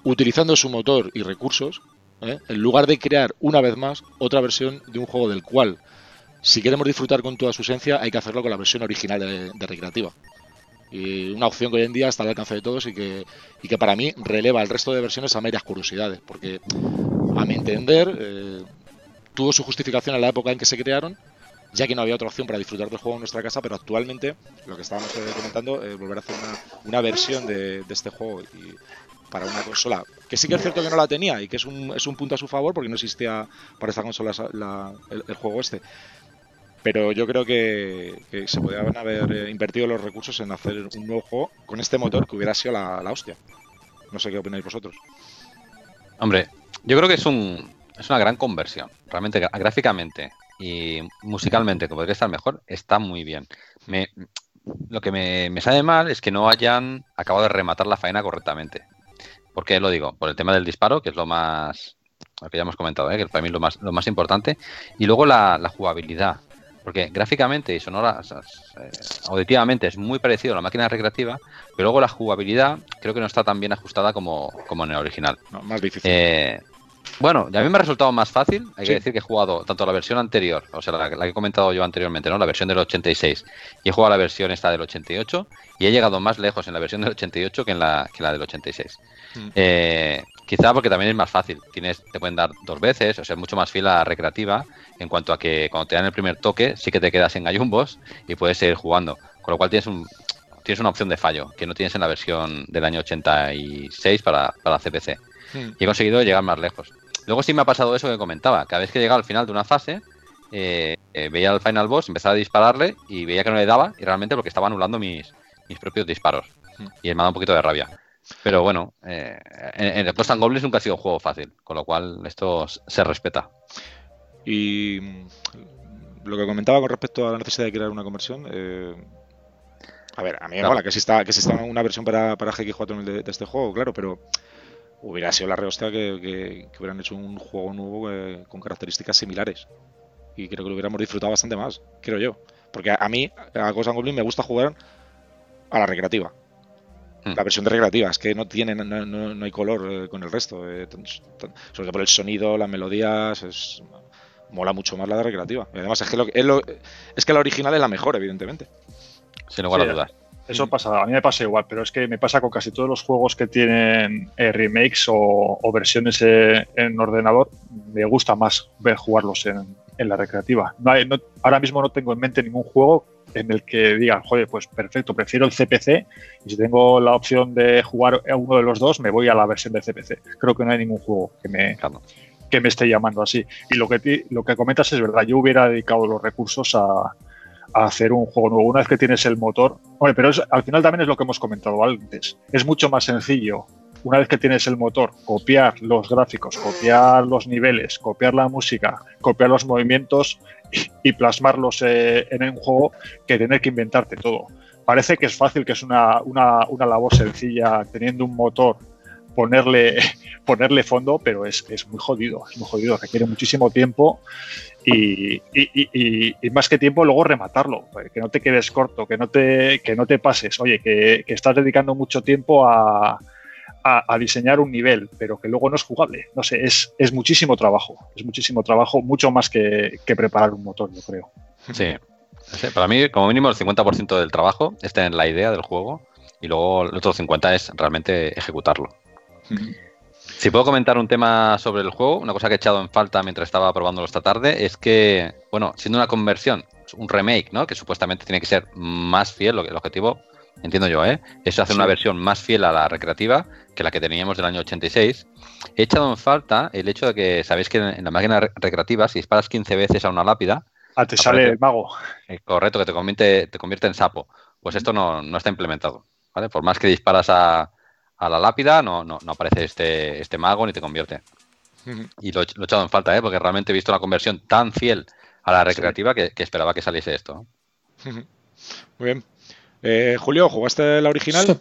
utilizando su motor y recursos, en lugar de crear una vez más otra versión de un juego del cual si queremos disfrutar con toda su esencia, hay que hacerlo con la versión original de, recreativa. Y una opción que hoy en día está al alcance de todos y que, y que para mí releva el resto de versiones a meras curiosidades, porque a mi entender eh, tuvo su justificación en la época en que se crearon, ya que no había otra opción para disfrutar del juego en nuestra casa, pero actualmente lo que estábamos eh, comentando es volver a hacer una, versión de, este juego para una consola que sí que es cierto que no la tenía y que es un, es un punto a su favor porque no existía para esta consola el, juego este pero yo creo que, se podrían haber eh, invertido los recursos en hacer un nuevo juego con este motor que hubiera sido la, hostia. No sé qué opináis vosotros. Hombre, yo creo que es un es una gran conversión. Realmente gráficamente y musicalmente, que podría estar mejor, está muy bien. Me, lo que me, me sale mal es que no hayan acabado de rematar la faena correctamente. ¿Por qué lo digo? Por el tema del disparo, que es lo más, lo que ya hemos comentado, ¿eh? que para mí es lo más, lo más importante. Y luego la, la jugabilidad porque gráficamente y sonora, eh, auditivamente es muy parecido a la máquina recreativa, pero luego la jugabilidad creo que no está tan bien ajustada como, como en el original. más difícil. Eh, bueno, ya a mí me ha resultado más fácil. Hay que decir que he jugado tanto la versión anterior, o sea, la, que he comentado yo anteriormente, ¿no? La versión del 86, y he jugado la versión esta del 88, y he llegado más lejos en la versión del 88 que en la, que la del 86. Mm. Eh, quizá porque también es más fácil. Tienes, te pueden dar dos veces, o sea, mucho más fila recreativa en cuanto a que cuando te dan el primer toque, sí que te quedas en gallumbos y puedes seguir jugando. Con lo cual tienes un, tienes una opción de fallo que no tienes en la versión del año 86 para, para CPC. Hmm. Y he conseguido llegar más lejos. Luego sí me ha pasado eso que comentaba. Cada vez que llegaba al final de una fase, eh, eh, veía al final boss, empezaba a dispararle y veía que no le daba, y realmente porque estaba anulando mis, mis propios disparos. Hmm. Y me ha dado un poquito de rabia. Pero bueno, eh, en, el Ghost and Goblins nunca ha sido un juego fácil, con lo cual esto se respeta. Y mm, lo que comentaba con respecto a la necesidad de crear una conversión, eh, a ver, a mí me mola que exista, que exista una versión para, para GX4 de, de, este juego, claro, pero hubiera sido la rehostia que, que, hubieran hecho un juego nuevo eh, con características similares. Y creo que lo hubiéramos disfrutado bastante más, creo yo. Porque a, mí, a Ghost and Goblins me gusta jugar a la recreativa. Hmm. La versión de recreativa, es que no tiene, no, no, hay color eh, con el resto. Eh, sobre todo por el sonido, las melodías, es, mola mucho más la de recreativa. Y además es que, lo, es, lo, es que la original es la mejor, evidentemente. Sin lugar a dudas. Eso pasa, a mí me pasa igual, pero es que me pasa con casi todos los juegos que tienen eh, remakes o, versiones en ordenador. Me gusta más ver jugarlos en, en la recreativa. No ahora mismo no tengo en mente ningún juego en el que diga, joder, pues perfecto, prefiero el CPC y si tengo la opción de jugar a uno de los dos, me voy a la versión de CPC. Creo que no hay ningún juego que me, que me esté llamando así. Y lo que, lo que comentas es verdad, yo hubiera dedicado los recursos a, hacer un juego nuevo. Una vez que tienes el motor, pero al final también es lo que hemos comentado antes. Es mucho más sencillo una vez que tienes el motor, copiar los gráficos, copiar los niveles, copiar la música, copiar los movimientos y, plasmarlos eh, en un juego que tener que inventarte todo. Parece que es fácil, que es una, labor sencilla teniendo un motor, ponerle, ponerle fondo, pero es, muy jodido, es muy jodido, requiere muchísimo tiempo y, más que tiempo luego rematarlo, que no te quedes corto, que no te, que no te pases, oye, que estás dedicando mucho tiempo a, a, diseñar un nivel, pero que luego no es jugable. No sé, es, es muchísimo trabajo. Es muchísimo trabajo, mucho más que, preparar un motor, yo creo. Sí. Para mí, como mínimo, el 50% del trabajo está en la idea del juego y luego el otro 50% es realmente ejecutarlo. Si puedo comentar un tema sobre el juego, una cosa que he echado en falta mientras estaba probándolo esta tarde es que, bueno, siendo una conversión, un remake, ¿no? Que supuestamente tiene que ser más fiel, el objetivo entiendo yo, ¿eh? Es hacer una versión más fiel a la recreativa que la que teníamos del año 86. He echado en falta el hecho de que, sabéis que en la máquina recreativa, si disparas 15 veces a una lápida... Ah, te sale el mago. Eh, correcto, que te convierte, te convierte en sapo. Pues esto no, está implementado, ¿vale? Por más que disparas a, la lápida, no, no, aparece este, este mago ni te convierte. Y lo, he echado en falta, ¿eh? Porque realmente he visto una conversión tan fiel a la recreativa que, esperaba que saliese esto. Muy bien. Eh, Julio, ¿jugaste la original?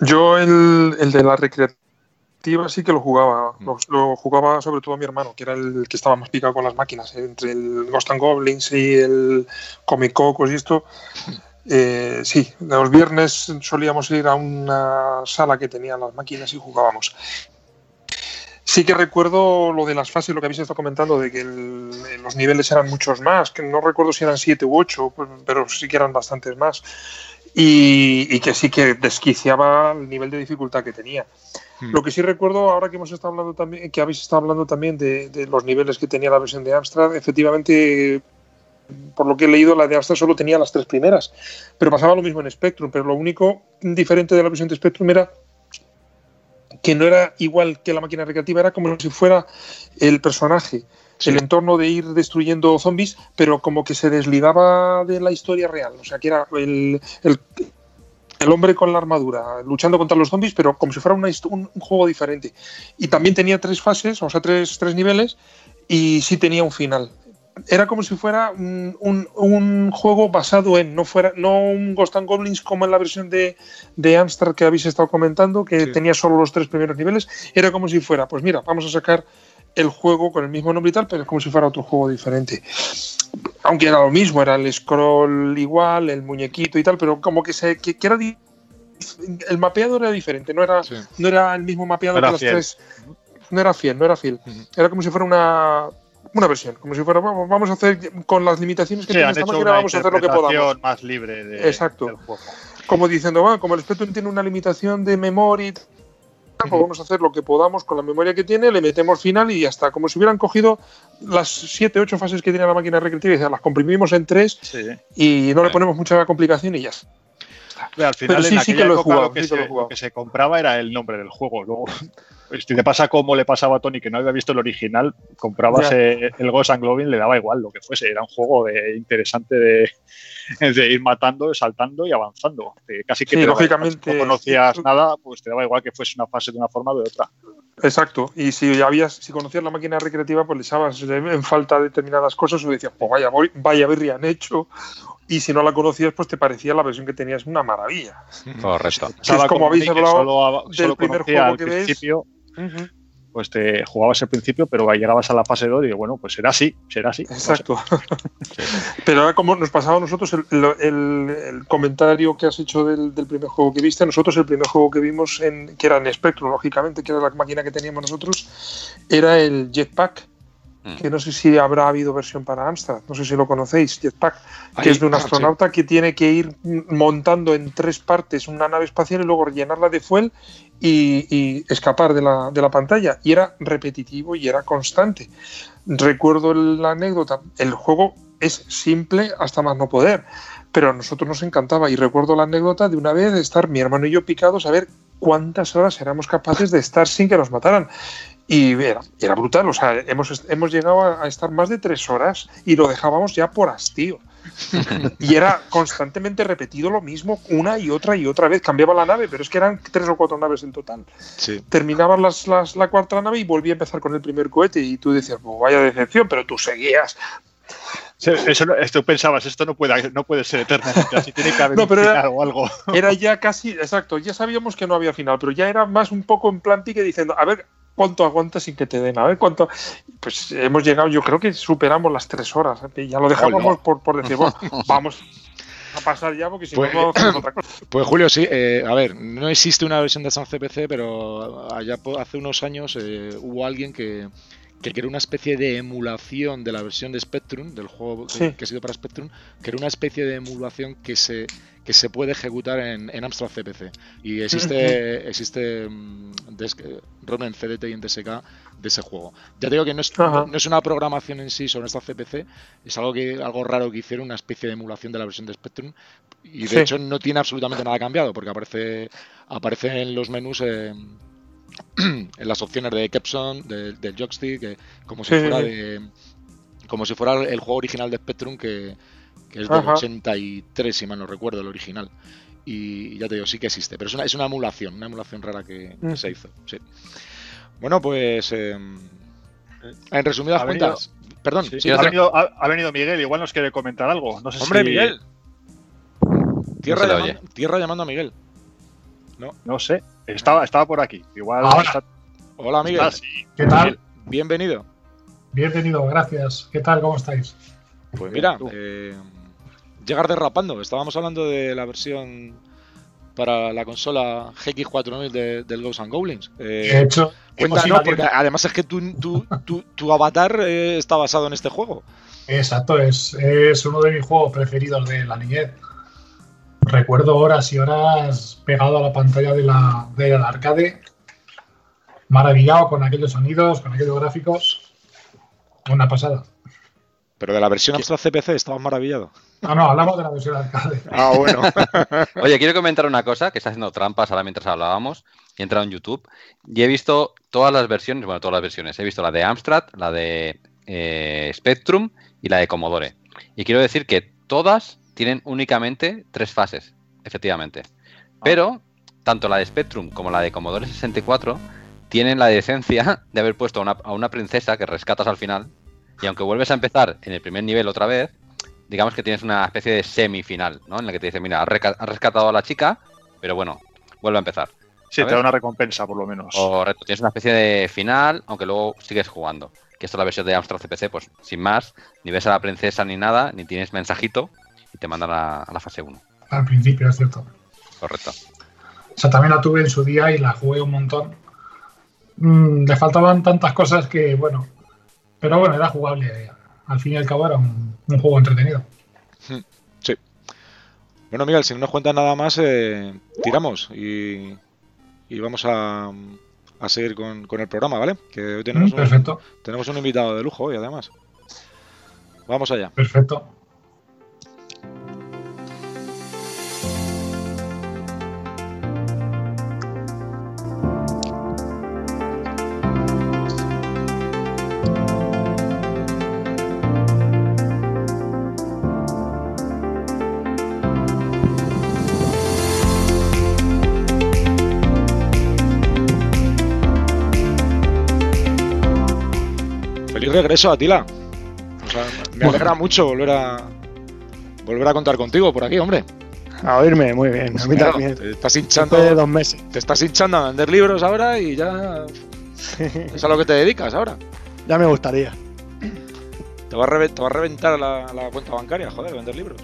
Yo el, de la recreativa sí que lo jugaba. Mm. Lo, jugaba sobre todo mi hermano, que era el que estaba más picado con las máquinas. ¿eh? Entre el Ghost and Goblins y el Comic Cocos y esto. Eh, sí, los viernes solíamos ir a una sala que tenía las máquinas y jugábamos. Sí que recuerdo lo de las fases, lo que habéis estado comentando, de que los niveles eran muchos más, que no recuerdo si eran siete u ocho, pues, pero sí que eran bastantes más. Y, que sí que desquiciaba el nivel de dificultad que tenía. Hmm. Lo que sí recuerdo, ahora que hemos estado hablando también, que habéis estado hablando también de, los niveles que tenía la versión de Amstrad, efectivamente, por lo que he leído, la de Amstrad solo tenía las tres primeras, pero pasaba lo mismo en Spectrum, pero lo único diferente de la versión de Spectrum era que no era igual que la máquina recreativa, era como si fuera el personaje, el entorno de ir destruyendo zombies, pero como que se desligaba de la historia real. O sea, que era el, el, hombre con la armadura luchando contra los zombies, pero como si fuera un, un, juego diferente. Y también tenía tres fases, o sea, tres, tres niveles, y sí tenía un final era como si fuera un, juego basado en, no fuera no un Ghost and Goblins como en la versión de, de Amstrad que habéis estado comentando, que tenía solo los tres primeros niveles, era como si fuera, pues mira, vamos a sacar el juego con el mismo nombre y tal, pero es como si fuera otro juego diferente. Aunque era lo mismo, era el scroll igual, el muñequito y tal, pero como que se que, era el mapeado era diferente, no era, no era el mismo mapeado que las tres. No era fiel, no era fiel. Era como si fuera una una versión, como si fuera, vamos a hacer con las limitaciones que tiene esta máquina, vamos a hacer lo que podamos. más libre de, Exacto. del juego. Como diciendo, bueno, como el Spectrum tiene una limitación de memoria, pues vamos a hacer lo que podamos con la memoria que tiene, le metemos final y ya está. Como si hubieran cogido las 7, 8 fases que tiene la máquina recreativa y las comprimimos en 3 y no le ponemos mucha complicación y ya está. al final, sí, sí que lo he jugado, que, se, lo que se compraba era el nombre del juego. Luego si te pasa como le pasaba a Tony, que no había visto el original, comprabas el Ghost and Globin, le daba igual lo que fuese. Era un juego de, interesante de, de ir matando, saltando y avanzando. casi que lógicamente, no conocías nada, pues te daba igual que fuese una fase de una forma o de otra. Exacto. Y si habías, si conocías la máquina recreativa, pues le echabas en falta determinadas cosas o decías, pues vaya, vaya han hecho. Y si no la conocías, pues te parecía la versión que tenías una maravilla. Correcto. es como habéis hablado del primer juego que ves pues te jugabas al principio, pero llegabas a la fase 2 y digo, bueno, pues será así, será así. Exacto. pero ahora como nos pasaba a nosotros el, comentario que has hecho del, primer juego que viste, nosotros el primer juego que vimos, en, que era en Spectrum, lógicamente, que era la máquina que teníamos nosotros, era el Jetpack Mm. que no sé si habrá habido versión para Amstrad, no sé si lo conocéis, Jetpack, que es de un ah, astronauta que tiene que ir montando en tres partes una nave espacial y luego rellenarla de fuel y, escapar de la, de la, pantalla. Y era repetitivo y era constante. Recuerdo la anécdota, el juego es simple hasta más no poder, pero a nosotros nos encantaba y recuerdo la anécdota de una vez estar mi hermano y yo picados a ver cuántas horas éramos capaces de estar sin que nos mataran. Y era, era, brutal, o sea, hemos, hemos llegado a, estar más de tres horas y lo dejábamos ya por hastío. y era constantemente repetido lo mismo una y otra y otra vez. Cambiaba la nave, pero es que eran tres o cuatro naves en total. Sí. Terminabas las, las, la cuarta nave y volvía a empezar con el primer cohete y tú decías, pues vaya decepción, pero tú seguías. Eso, esto pensabas, esto no puede, no puede ser eternamente así, tiene que haber no, era, o algo. Era ya casi, exacto, ya sabíamos que no había final, pero ya era más un poco en plan pique diciendo, a ver, cuánto aguantas sin que te den, a ver cuánto. Pues hemos llegado, yo creo que superamos las tres horas, ¿eh? ya lo dejamos por, por, decir, bueno, vamos a pasar ya porque si pues, no, no otra cosa. Pues Julio, sí, eh, a ver, no existe una versión de San CPC, pero allá hace unos años eh, hubo alguien que que era una especie de emulación de la versión de Spectrum, del juego que, ha sido para Spectrum, que era una especie de emulación que se, que se puede ejecutar en, en Amstrad CPC. Y existe, existe um, en CDT y en TSK de ese juego. Ya digo que no es, no, es una programación en sí sobre esta CPC, es algo, que, algo raro que hicieron, una especie de emulación de la versión de Spectrum. Y de hecho no tiene absolutamente nada cambiado, porque aparece, aparece en los menús. Eh, en las opciones de Capson, del joystick, como si fuera de, como si fuera el juego original de Spectrum que, es del 83, si mal no recuerdo, el original. Y ya te digo, sí que existe, pero es una, es una emulación, una emulación rara que, mm. se hizo. Sí. Bueno, pues em, en resumidas cuentas, perdón, ha, venido, Miguel, igual nos quiere comentar algo. No sé Hombre, Miguel. Tierra, llamando, tierra llamando a Miguel. No, no sé. Estaba, estaba por aquí. Igual. Hola, Miguel. ¿Qué tal? Bienvenido. Bienvenido, gracias. ¿Qué tal? ¿Cómo estáis? Pues mira, eh, llegar derrapando. Estábamos hablando de la versión para la consola GX4000 de, del Ghosts and Goblins. Eh, de hecho, cuéntanos, porque además es que tu, tu, tu, tu avatar eh, está basado en este juego. Exacto, es, es uno de mis juegos preferidos de la niñez recuerdo horas y horas pegado a la pantalla de la, del arcade, maravillado con aquellos sonidos, con aquellos gráficos. Una pasada. Pero de la versión Amstrad CPC estabas maravillado. No, no, hablamos de la versión arcade. Ah, bueno. Oye, quiero comentar una cosa que está haciendo trampas ahora mientras hablábamos. He entrado en YouTube y he visto todas las versiones, bueno, todas las versiones. He visto la de Amstrad, la de eh, Spectrum y la de Commodore. Y quiero decir que todas tienen únicamente tres fases, efectivamente. Ah. Pero tanto la de Spectrum como la de Commodore 64 tienen la decencia de haber puesto a una, princesa que rescatas al final. Y aunque vuelves a empezar en el primer nivel otra vez, digamos que tienes una especie de semifinal, ¿no? En la que te dice, mira, has rescatado a la chica, pero bueno, vuelve a empezar. Sí, te da una recompensa por lo menos. Correcto, tienes una especie de final, aunque luego sigues jugando. Que esto es la versión de Amstrad CPC, pues sin más, ni ves a la princesa ni nada, ni tienes mensajito, y te mandan a, la fase 1. Al principio, es cierto. Correcto. O sea, también la tuve en su día y la jugué un montón. Mm, le faltaban tantas cosas que, bueno, pero bueno, era jugable. Al fin y al cabo era un, juego entretenido. Sí. Bueno, Miguel, si no nos cuentas nada más, eh, tiramos y, vamos a, a seguir con, el programa, ¿vale? Que hoy tenemos, mm, perfecto. tenemos un invitado de lujo hoy, además. Vamos allá. Perfecto. Regreso, Atila. me alegra mucho volver a volver a contar contigo por aquí, hombre. A oírme, muy bien. A mí también. Te estás hinchando. de dos meses. Te estás hinchando a vender libros ahora y ya. es a lo que te dedicas ahora. Ya me gustaría. Te va a, reventar la, cuenta bancaria, joder, vender libros.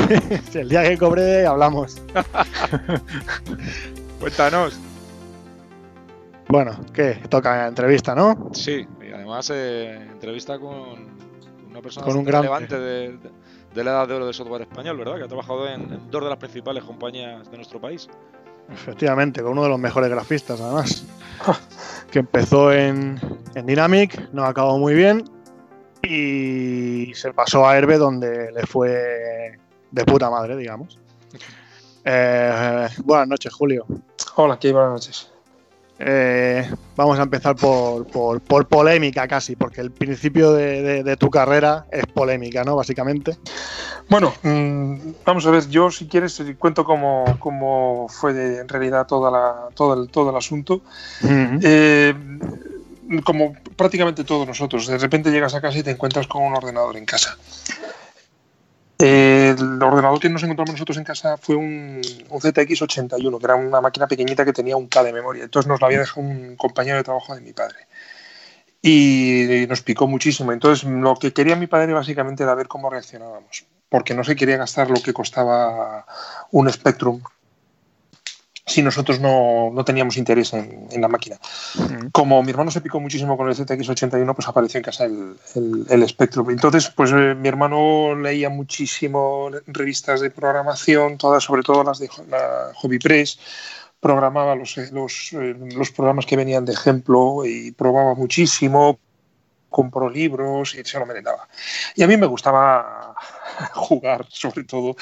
el día que cobre hablamos. Cuéntanos. Bueno, ¿qué? Toca entrevista, ¿no? Sí, además eh, entrevista con una persona con un relevante de, la edad de oro del software español, ¿verdad? Que ha trabajado en, dos de las principales compañías de nuestro país. Efectivamente, con uno de los mejores grafistas, además. que empezó en, en Dynamic, no acabó muy bien y se pasó a Herbe donde le fue de puta madre, digamos. Eh, buenas noches, Julio. Hola, ¿qué buenas noches. Eh, vamos a empezar por, por, polémica casi, porque el principio de, tu carrera es polémica, ¿no? Básicamente. Bueno, mm, vamos a ver, yo si quieres cuento cómo, cómo fue en realidad toda la, todo, el, todo el asunto. Eh, como prácticamente todos nosotros, de repente llegas a casa y te encuentras con un ordenador en casa. El ordenador que nos encontramos nosotros en casa fue un, ZX81, que era una máquina pequeñita que tenía un K de memoria. Entonces nos la había dejado un compañero de trabajo de mi padre. Y nos picó muchísimo. Entonces lo que quería mi padre básicamente era ver cómo reaccionábamos, porque no se quería gastar lo que costaba un Spectrum si nosotros no, teníamos interés en, la máquina. Como mi hermano se picó muchísimo con el ZX81, pues apareció en casa el, el, Spectrum. Entonces, pues eh, mi hermano leía muchísimo revistas de programación, todas, sobre todo las de la Hobby Press, programaba los, eh, los, eh, los programas que venían de ejemplo y probaba muchísimo, compró libros y se lo merendaba. Y a mí me gustaba jugar, sobre todo,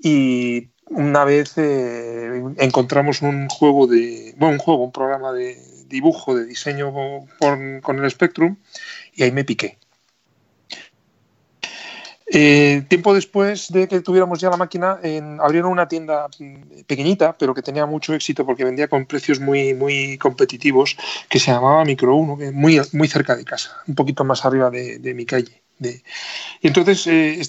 y una vez eh, encontramos un juego de, bueno, un juego, un programa de dibujo, de diseño con el Spectrum y ahí me piqué. Eh, tiempo después de que tuviéramos ya la máquina, abrieron una tienda pequeñita, pero que tenía mucho éxito porque vendía con precios muy, muy competitivos, que se llamaba Micro 1, que muy, muy cerca de casa, un poquito más arriba de mi calle. Y entonces eh,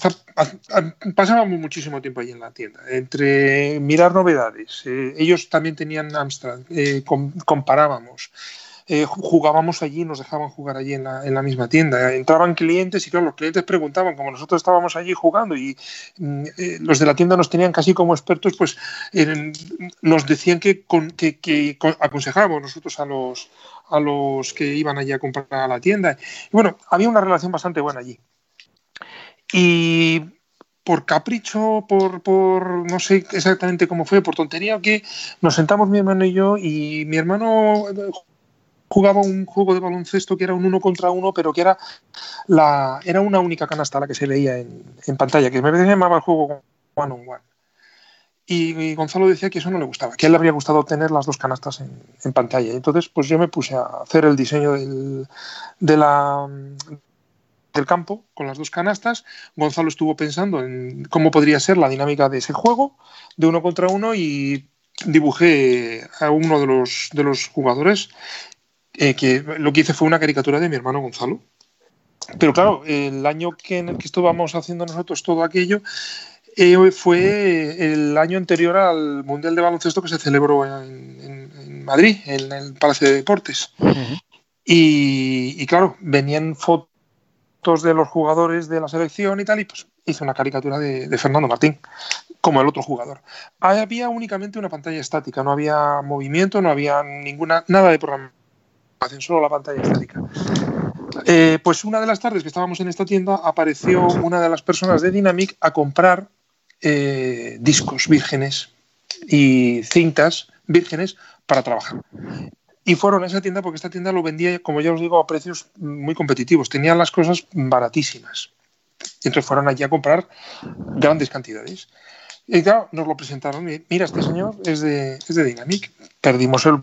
pasábamos muchísimo tiempo ahí en la tienda, entre mirar novedades. Eh, ellos también tenían Amstrad, eh, comparábamos. Jugábamos allí, nos dejaban jugar allí en la, en la, misma tienda. Entraban clientes y claro, los clientes preguntaban, como nosotros estábamos allí jugando y mm, los de la tienda nos tenían casi como expertos, pues nos decían que, que, aconsejábamos nosotros a los, a los que iban allí a comprar a la tienda. Bueno, había una relación bastante buena allí. Y por capricho, por, por no sé exactamente cómo fue, por tontería, que nos sentamos mi hermano y yo y mi hermano jugaba un juego de baloncesto que era un uno contra uno, pero que era la era una única canasta la que se leía en, en pantalla, que me llamaba el juego One on One. Y, Gonzalo decía que eso no le gustaba, que a él le habría gustado tener las dos canastas en, pantalla. Entonces, pues yo me puse a hacer el diseño del, del campo con las dos canastas. Gonzalo estuvo pensando en cómo podría ser la dinámica de ese juego, de uno contra uno, y dibujé a uno de los, de los jugadores, eh, que lo que hice fue una caricatura de mi hermano Gonzalo. Pero claro, el año que en el que estábamos haciendo nosotros todo aquello, eh, fue el año anterior al Mundial de Baloncesto que se celebró en, Madrid, en el Palacio de Deportes. y, claro, venían fotos de los jugadores de la selección y tal, y pues hice una caricatura de, Fernando Martín, como el otro jugador. Había únicamente una pantalla estática, no había movimiento, no había ninguna, nada de programación, solo la pantalla estática. Eh, pues una de las tardes que estábamos en esta tienda apareció una de las personas de Dynamic a comprar eh, discos vírgenes y cintas vírgenes para trabajar. Y fueron a esa tienda porque esta tienda lo vendía, como ya os digo, a precios muy competitivos. Tenían las cosas baratísimas. Entonces fueron allí a comprar grandes cantidades. Y claro, nos lo presentaron. Mira, este señor es de, es de Dynamic. Perdimos el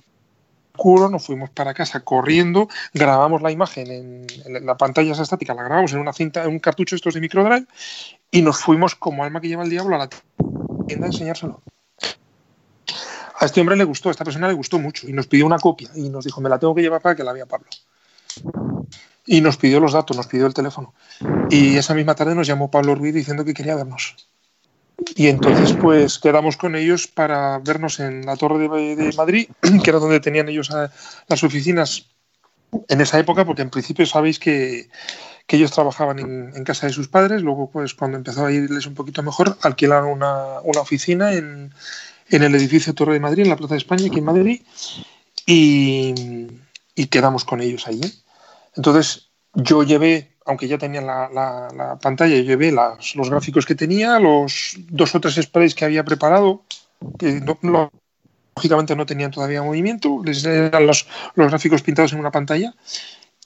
culo, nos fuimos para casa corriendo, grabamos la imagen en, la pantalla estática, la grabamos en una cinta, en un cartucho estos de microdrive y nos fuimos como alma que lleva el diablo a la tienda a enseñárselo. A este hombre le gustó, a esta persona le gustó mucho y nos pidió una copia y nos dijo, me la tengo que llevar para que la vea Pablo. y nos pidió los datos, nos pidió el teléfono. Y esa misma tarde nos llamó Pablo Ruiz diciendo que quería vernos. Y entonces pues quedamos con ellos para vernos en la Torre de, Madrid, que era donde tenían ellos las oficinas en esa época, porque en principio sabéis que, ellos trabajaban en, casa de sus padres, luego pues cuando empezó a irles un poquito mejor, alquilaron una, oficina en, en, el edificio Torre de Madrid, en la Plaza de España, aquí en Madrid, y, y quedamos con ellos allí. Entonces yo llevé, aunque ya tenía la, pantalla, yo llevé los gráficos que tenía, los dos o tres sprays que había preparado, que lógicamente no tenían todavía movimiento, les eran los, gráficos pintados en una pantalla.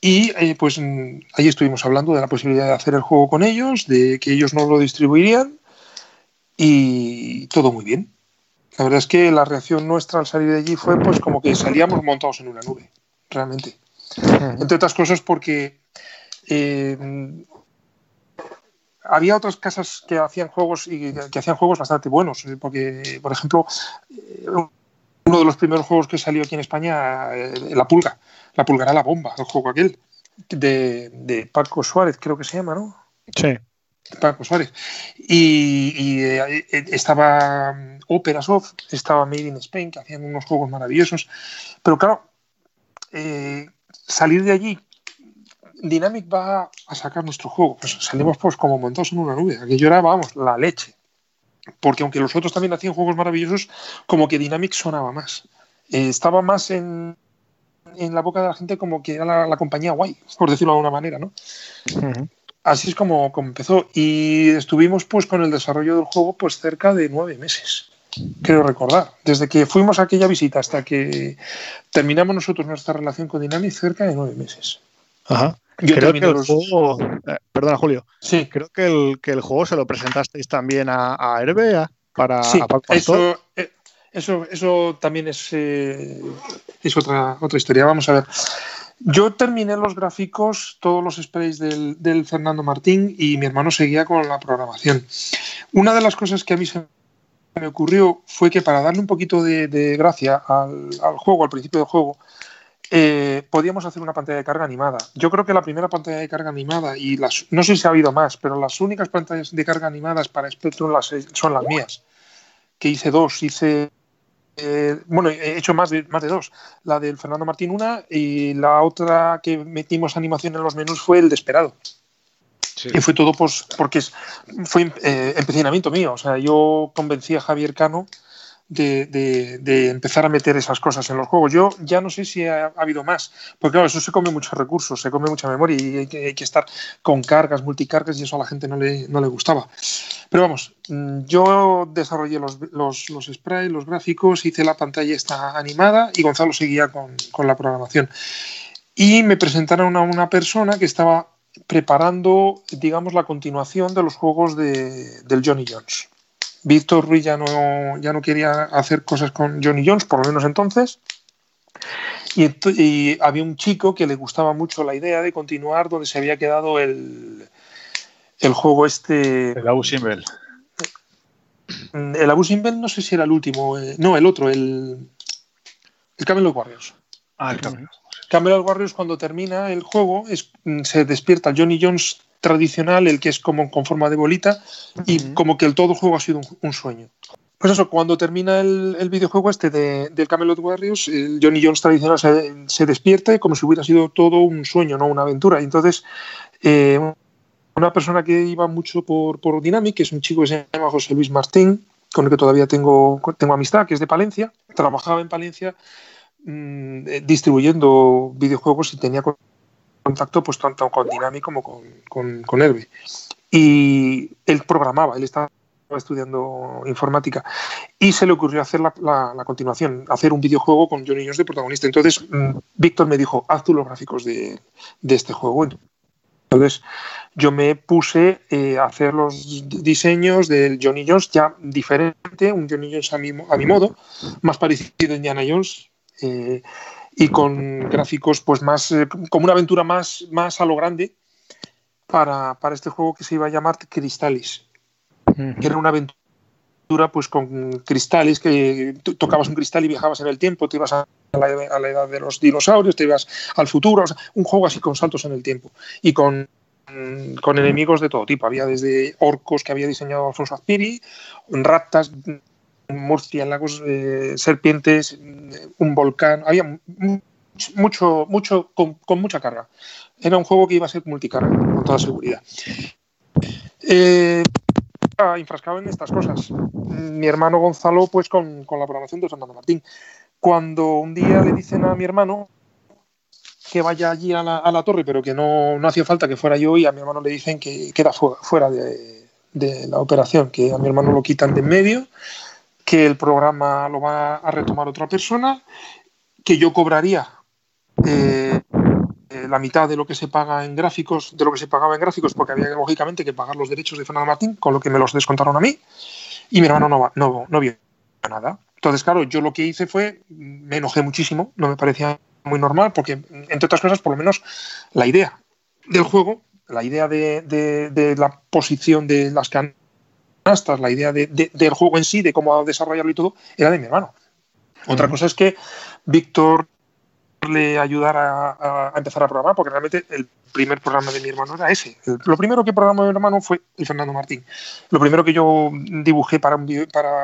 Y eh, pues ahí estuvimos hablando de la posibilidad de hacer el juego con ellos, de que ellos no lo distribuirían y todo muy bien. La verdad es que la reacción nuestra al salir de allí fue pues como que salíamos montados en una nube, realmente. Entre otras cosas porque eh, había otras casas que hacían juegos y que hacían juegos bastante buenos. Eh, porque, por ejemplo, eh, uno de los primeros juegos que salió aquí en España, La Pulga. La Pulga era la bomba, el juego aquel. De, Paco Suárez, creo que se llama, ¿no? Sí. Paco Suárez. Y, estaba Opera Soft, estaba Made in Spain, que hacían unos juegos maravillosos. Pero claro, salir de allí, Dynamic va a sacar nuestro juego. Pues salimos pues como montados en una nube. Aquello era, vamos, la leche. Porque aunque los otros también hacían juegos maravillosos, como que Dynamic sonaba más. Eh, estaba más en, en, la boca de la gente como que era la, compañía guay, por decirlo de alguna manera, ¿no? Así es como, como, empezó. Y estuvimos pues con el desarrollo del juego pues cerca de nueve meses creo recordar. Desde que fuimos a aquella visita hasta que terminamos nosotros nuestra relación con Dynamic, cerca de nueve meses. Ajá. Creo que el juego. Eh, perdona, Julio. Sí. Creo que el, que el juego se lo presentasteis también a, a Herbe, para. Sí, eso, eh, eso, eso, también es, eh, es otra, otra historia. Vamos a ver. Yo terminé los gráficos, todos los sprays del, del Fernando Martín y mi hermano seguía con la programación. Una de las cosas que a mí se me ocurrió fue que para darle un poquito de, gracia al, juego, al principio del juego, eh, podíamos hacer una pantalla de carga animada. Yo creo que la primera pantalla de carga animada, y las, no sé si ha habido más, pero las únicas pantallas de carga animadas para Spectrum las, son las mías, que hice dos, hice... Eh, bueno, he hecho más de, más de dos. La del Fernando Martín una y la otra que metimos animación en los menús fue el de Esperado. Y fue todo pues, porque fue eh, empecinamiento mío. O sea, yo convencí a Javier Cano de, empezar a meter esas cosas en los juegos. Yo ya no sé si ha, habido más, porque claro, eso se come muchos recursos, se come mucha memoria y hay que, estar con cargas, multicargas y eso a la gente no le, no le gustaba. Pero vamos, mm, yo desarrollé los, los, los sprays, los gráficos, hice la pantalla esta animada y Gonzalo seguía con, con la programación. Y me presentaron a una persona que estaba preparando, digamos, la continuación de los juegos de, del Johnny Jones. Víctor Ruiz ya no, ya no quería hacer cosas con Johnny Jones, por lo menos entonces. Y, había un chico que le gustaba mucho la idea de continuar donde se había quedado el, el juego este. El Abu Simbel. El Abu Simbel no sé si era el último. Eh, no, el otro, el. El Camelot Warriors. Ah, el Camelot. Camelot Warriors cuando termina el juego es, se despierta Johnny Jones tradicional, el que es como con forma de bolita, y como que el todo juego ha sido un, sueño. Pues eso, cuando termina el, videojuego este de, del Camelot Warriors, el Johnny Jones tradicional se, despierta como si hubiera sido todo un sueño, no una aventura. Y entonces, eh, una persona que iba mucho por, por Dynamic, que es un chico que se llama José Luis Martín, con el que todavía tengo, tengo amistad, que es de Palencia, trabajaba en Palencia Mm, eh, distribuyendo videojuegos y tenía contacto pues tanto con Dynamic como con, con, con Herbe. Y él programaba, él estaba estudiando informática y se le ocurrió hacer la, la, continuación, hacer un videojuego con Johnny Jones de protagonista. Entonces, mm, Víctor me dijo, haz tú los gráficos de, de, este juego. Entonces, yo me puse eh, a hacer los diseños del Johnny Jones ya diferente, un Johnny Jones a mi, a mi modo, más parecido a Indiana Jones, eh, y con gráficos pues más, eh, como una aventura más, más a lo grande para, para, este juego que se iba a llamar Cristalis, que era una aventura pues con cristales, que tocabas un cristal y viajabas en el tiempo, te ibas a a la, edad de los dinosaurios, te ibas al futuro, un juego así con saltos en el tiempo y con, con enemigos de todo tipo. Había desde orcos que había diseñado Alfonso Azpiri, ratas, murciélagos, eh, serpientes, un volcán, había mucho, mucho, con, mucha carga. Era un juego que iba a ser multicarga, con toda seguridad. Eh, infrascado en estas cosas. Mi hermano Gonzalo, pues con, con la programación de Fernando Martín. Cuando un día le dicen a mi hermano que vaya allí a la, torre, pero que no, no, hacía falta que fuera yo, y a mi hermano le dicen que queda fuera de, la operación, que a mi hermano lo quitan de en medio, que el programa lo va a retomar otra persona, que yo cobraría eh, eh, la mitad de lo que se paga en gráficos, de lo que se pagaba en gráficos, porque había lógicamente que pagar los derechos de Fernando Martín, con lo que me los descontaron a mí, y mi hermano no, no, no vio nada. Entonces, claro, yo lo que hice fue, me enojé muchísimo, no me parecía muy normal, porque, entre otras cosas, por lo menos la idea del juego, la idea de, la posición de las canastas, la idea del juego en sí, de cómo desarrollarlo y todo, era de mi hermano. Otra cosa es que Víctor le ayudara a, empezar a programar, porque realmente el primer programa de mi hermano era ese. lo primero que programó mi hermano fue el Fernando Martín. Lo primero que yo dibujé para,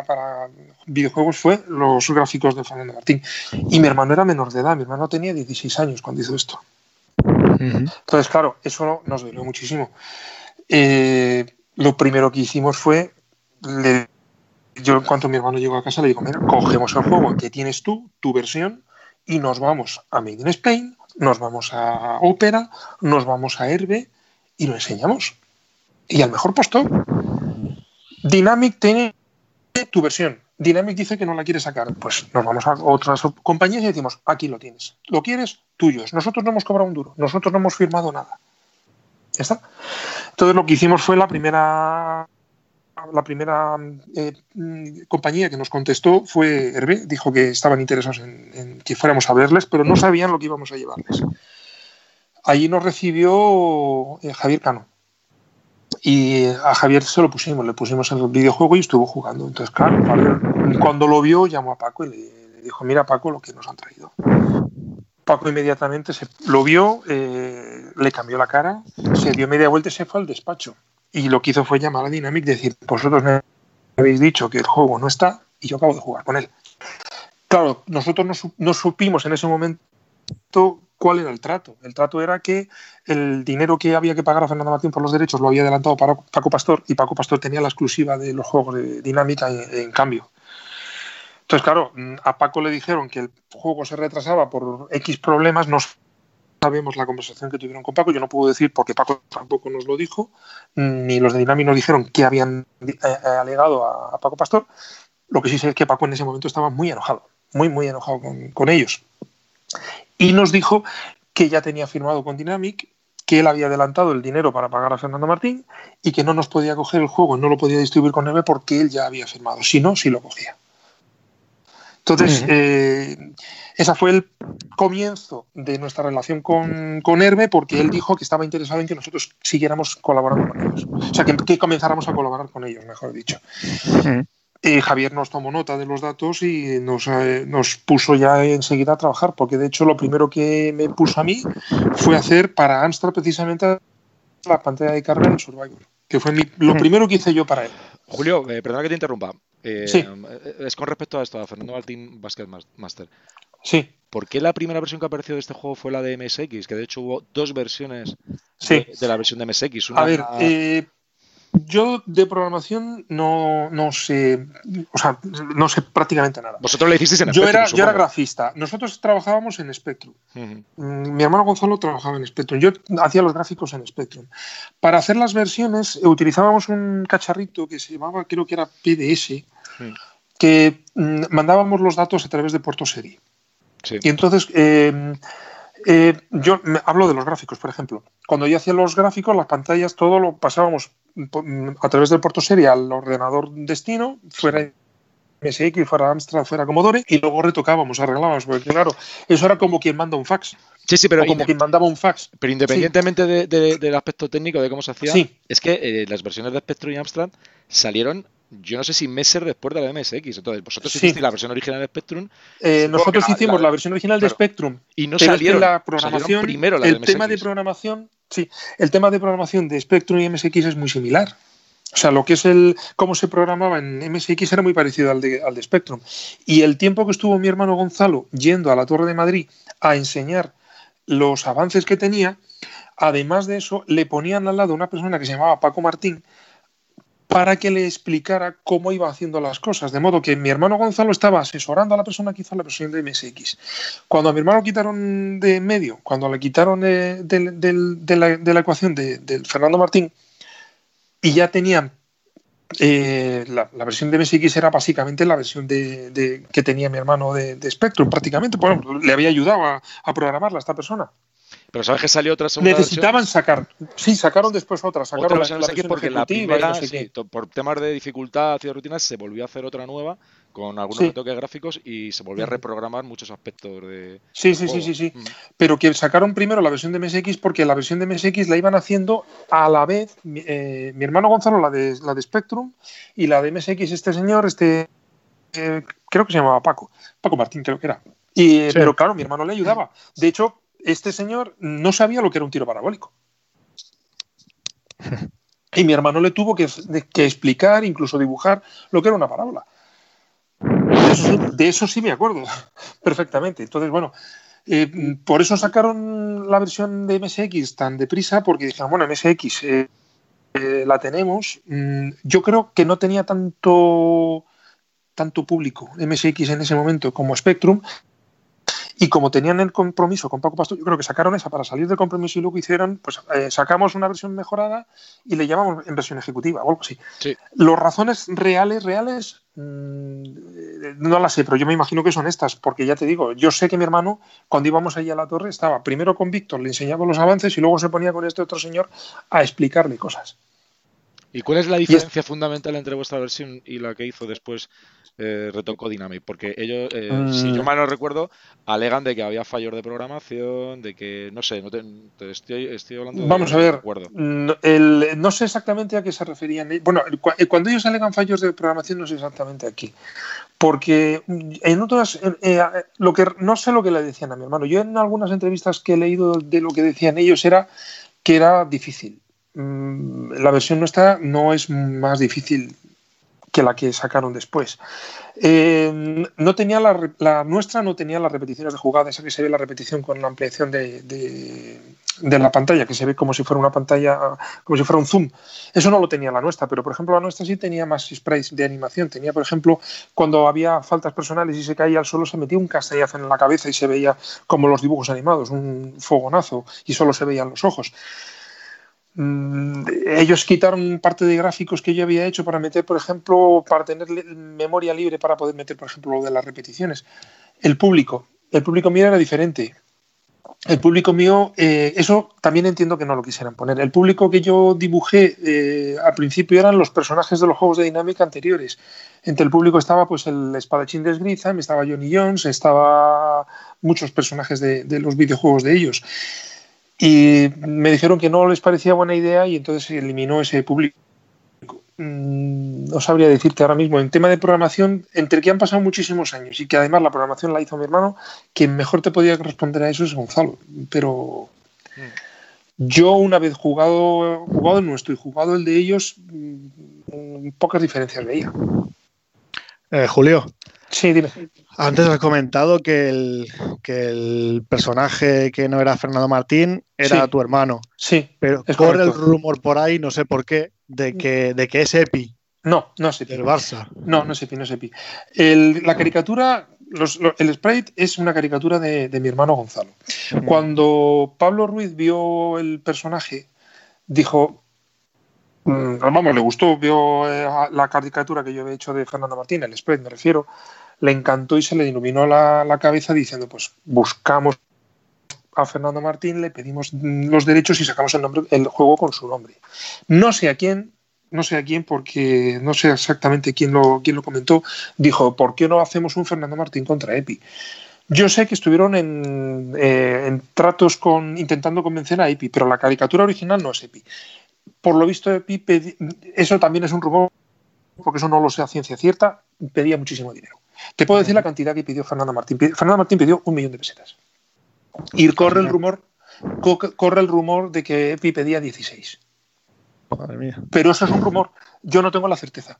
para, videojuegos fue los gráficos de Fernando Martín. Y mi hermano era menor de edad, mi hermano tenía 16 años cuando hizo esto. Entonces, claro, eso nos dolió muchísimo. Eh, lo primero que hicimos fue, yo en cuanto mi hermano llegó a casa le digo, mira, cogemos el juego que tienes tú, tu versión, y nos vamos a Made in Spain, nos vamos a Opera, nos vamos a Herbe y lo enseñamos. Y al mejor postor, Dynamic tiene tu versión. Dynamic dice que no la quiere sacar. Pues nos vamos a otras compañías y decimos, aquí lo tienes. ¿Lo quieres? Tuyos. Nosotros no hemos cobrado un duro. Nosotros no hemos firmado nada. Ya. Entonces lo que hicimos fue la primera la primera eh, compañía que nos contestó fue Herbe, dijo que estaban interesados en, que fuéramos a verles, pero no sabían lo que íbamos a llevarles. Allí nos recibió eh, Javier Cano. Y a Javier se lo pusimos, le pusimos el videojuego y estuvo jugando. Entonces, claro, cuando lo vio, llamó a Paco y le, dijo, mira Paco lo que nos han traído. Paco inmediatamente se, lo vio, eh, le cambió la cara, se dio media vuelta y se fue al despacho y lo que hizo fue llamar a Dynamic y decir, vosotros me habéis dicho que el juego no está y yo acabo de jugar con él. Claro, nosotros no, supimos en ese momento cuál era el trato. El trato era que el dinero que había que pagar a Fernando Martín por los derechos lo había adelantado para Paco Pastor y Paco Pastor tenía la exclusiva de los juegos de dinámica en, cambio. Entonces, claro, a Paco le dijeron que el juego se retrasaba por X problemas, no sabemos la conversación que tuvieron con Paco, yo no puedo decir porque Paco tampoco nos lo dijo, ni los de Dinami nos dijeron que habían eh, eh, alegado a, Paco Pastor. Lo que sí sé es que Paco en ese momento estaba muy enojado, muy, muy enojado con, ellos. Y nos dijo que ya tenía firmado con Dynamic, que él había adelantado el dinero para pagar a Fernando Martín y que no nos podía coger el juego, no lo podía distribuir con él porque él ya había firmado. Si no, sí lo cogía. Entonces, eh, ese fue el comienzo de nuestra relación con, con, Herbe porque él dijo que estaba interesado en que nosotros siguiéramos colaborando con ellos. O sea, que, comenzáramos a colaborar con ellos, mejor dicho. Eh, Javier nos tomó nota de los datos y nos, eh, nos, puso ya enseguida a trabajar, porque de hecho lo primero que me puso a mí fue hacer para Amstrad precisamente la pantalla de carga en Survivor, que fue lo primero que hice yo para él. Julio, eh, perdona que te interrumpa. Eh, es con respecto a esto, a Fernando Martín Basket Master. Sí. ¿Por qué la primera versión que apareció de este juego fue la de MSX? Que de hecho hubo dos versiones de, la versión de MSX. a ver, eh, yo de programación no, no sé, o sea, no sé prácticamente nada. Vosotros le hicisteis en yo Spectrum. Era, yo era grafista. Nosotros trabajábamos en Spectrum. Mm, mi hermano Gonzalo trabajaba en Spectrum. Yo hacía los gráficos en Spectrum. Para hacer las versiones utilizábamos un cacharrito que se llamaba, creo que era PDS, que mm, mandábamos los datos a través de puerto serie. Y entonces, eh, eh, yo hablo de los gráficos, por ejemplo. Cuando yo hacía los gráficos, las pantallas, todo lo pasábamos a través del puerto serie al ordenador destino, fuera MSX, fuera Amstrad, fuera Commodore, y luego retocábamos, arreglábamos, porque claro, eso era como quien manda un fax. Sí, sí, pero como quien mandaba un fax. Pero independientemente del aspecto técnico de cómo se hacía, es que eh, las versiones de Spectrum y Amstrad salieron yo no sé si después de la MSX. Entonces, vosotros hicisteis la versión original de Spectrum. Eh, nosotros hicimos la, versión original de Spectrum. Y no salieron, la programación, primero la el tema de programación, sí, el tema de programación de Spectrum y MSX es muy similar. O sea, lo que es el cómo se programaba en MSX era muy parecido al de, al de Spectrum. Y el tiempo que estuvo mi hermano Gonzalo yendo a la Torre de Madrid a enseñar los avances que tenía, además de eso, le ponían al lado una persona que se llamaba Paco Martín, para que le explicara cómo iba haciendo las cosas. De modo que mi hermano Gonzalo estaba asesorando a la persona que hizo la versión de MSX. Cuando a mi hermano quitaron de medio, cuando le quitaron de, la, ecuación de, Fernando Martín, y ya tenían eh, la, versión de MSX era básicamente la versión de, que tenía mi hermano de, Spectrum, prácticamente. Bueno, le había ayudado a, a programarla a esta persona. Pero sabes que salió otra segunda Necesitaban sacar. Sí, sacaron después otra. Sacaron otra la, porque la primera, por temas de dificultad y de rutinas, se volvió a hacer otra nueva con algunos retoques gráficos y se volvió a reprogramar muchos aspectos de. Sí, sí, sí, sí, sí. Pero que sacaron primero la versión de MSX porque la versión de MSX la iban haciendo a la vez eh, mi hermano Gonzalo, la de, la de Spectrum, y la de MSX, este señor, este. Eh, creo que se llamaba Paco. Paco Martín, creo que era. Y, Pero claro, mi hermano le ayudaba. De hecho, este señor no sabía lo que era un tiro parabólico. Y mi hermano le tuvo que, explicar, incluso dibujar, lo que era una parábola. De eso, sí me acuerdo perfectamente. Entonces, bueno, eh, por eso sacaron la versión de MSX tan deprisa, porque dijeron, bueno, MSX eh, eh, la tenemos. Mm, yo creo que no tenía tanto, tanto público MSX en ese momento como Spectrum, y como tenían el compromiso con Paco Pastor, yo creo que sacaron esa para salir del compromiso y luego hicieron, pues eh, sacamos una versión mejorada y le llamamos en versión ejecutiva o algo así. Sí. Las razones reales, reales, mmm, no las sé, pero yo me imagino que son estas, porque ya te digo, yo sé que mi hermano, cuando íbamos allí a la torre, estaba primero con Víctor, le enseñaba los avances y luego se ponía con este otro señor a explicarle cosas. ¿Y cuál es la diferencia fundamental entre vuestra versión y la que hizo después eh, retocó Dynamic, porque ellos, eh, si yo mm. mal no recuerdo, alegan de que había fallos de programación, de que, no sé, no te, estoy, estoy, hablando Vamos a ver, no, no sé exactamente a qué se referían. Bueno, eh, cuando ellos alegan fallos de programación, no sé exactamente aquí, porque en otras, eh, lo que no sé lo que le decían a mi hermano. Yo en algunas entrevistas que he leído de lo que decían ellos era que era difícil. Mm, la versión nuestra no es más difícil que la que sacaron después. Eh, no tenía la, nuestra no tenía las repeticiones de jugada, esa que se ve la repetición con la ampliación de, la pantalla, que se ve como si fuera una pantalla, como si fuera un zoom. Eso no lo tenía la nuestra, pero por ejemplo la nuestra sí tenía más sprays de animación. Tenía, por ejemplo, cuando había faltas personales y se caía al suelo, se metía un castañazo en la cabeza y se veía como los dibujos animados, un fogonazo, y solo se veían los ojos. Mm, ellos quitaron parte de gráficos que yo había hecho para meter, por ejemplo, para tener memoria libre para poder meter, por ejemplo, lo de las repeticiones. El público, el público mío era diferente. El público mío, eh, eso también entiendo que no lo quisieran poner. El público que yo dibujé eh, al principio eran los personajes de los juegos de dinámica anteriores. Entre el público estaba pues el espadachín de Sgrizam, estaba Johnny Jones, estaba muchos personajes de los videojuegos de ellos. Y me dijeron que no les parecía buena idea y entonces se eliminó ese público. Mm, no sabría decirte ahora mismo. En tema de programación, entre que han pasado muchísimos años y que además la programación la hizo mi hermano, quien mejor te podía responder a eso es Gonzalo. Pero yo una vez jugado, jugado el nuestro y jugado el de ellos, mm, pocas diferencias veía. Eh, Julio. Sí, dime. Antes has comentado que el, que el personaje que no era Fernando Martín era tu hermano. Sí. Pero corre el rumor por ahí, no sé por qué, de que, de que es Epi. No, no es Epi. El Barça. No, no es Epi, no es Epi. El, la caricatura, el sprite es una caricatura de, mi hermano Gonzalo. Cuando Pablo Ruiz vio el personaje, dijo, mm, vamos, le gustó, vio eh, la caricatura que yo había hecho de Fernando Martín, el sprite me refiero, le encantó y se le iluminó la, cabeza diciendo, pues buscamos a Fernando Martín, le pedimos los derechos y sacamos el nombre, el juego con su nombre. No sé a quién, no sé a quién, porque no sé exactamente quién lo, quién lo comentó, dijo, ¿por qué no hacemos un Fernando Martín contra Epi? Yo sé que estuvieron en, eh, tratos con intentando convencer a Epi, pero la caricatura original no es Epi. Por lo visto, Epi, eso también es un rumor porque eso no lo sé a ciencia cierta, pedía muchísimo dinero. Te puedo decir la cantidad que pidió Fernando Martín. Fernando Martín pidió un millón de pesetas. Y corre el rumor, corre el rumor de que Epi pedía 16. Madre mía. Pero eso es un rumor. Yo no tengo la certeza.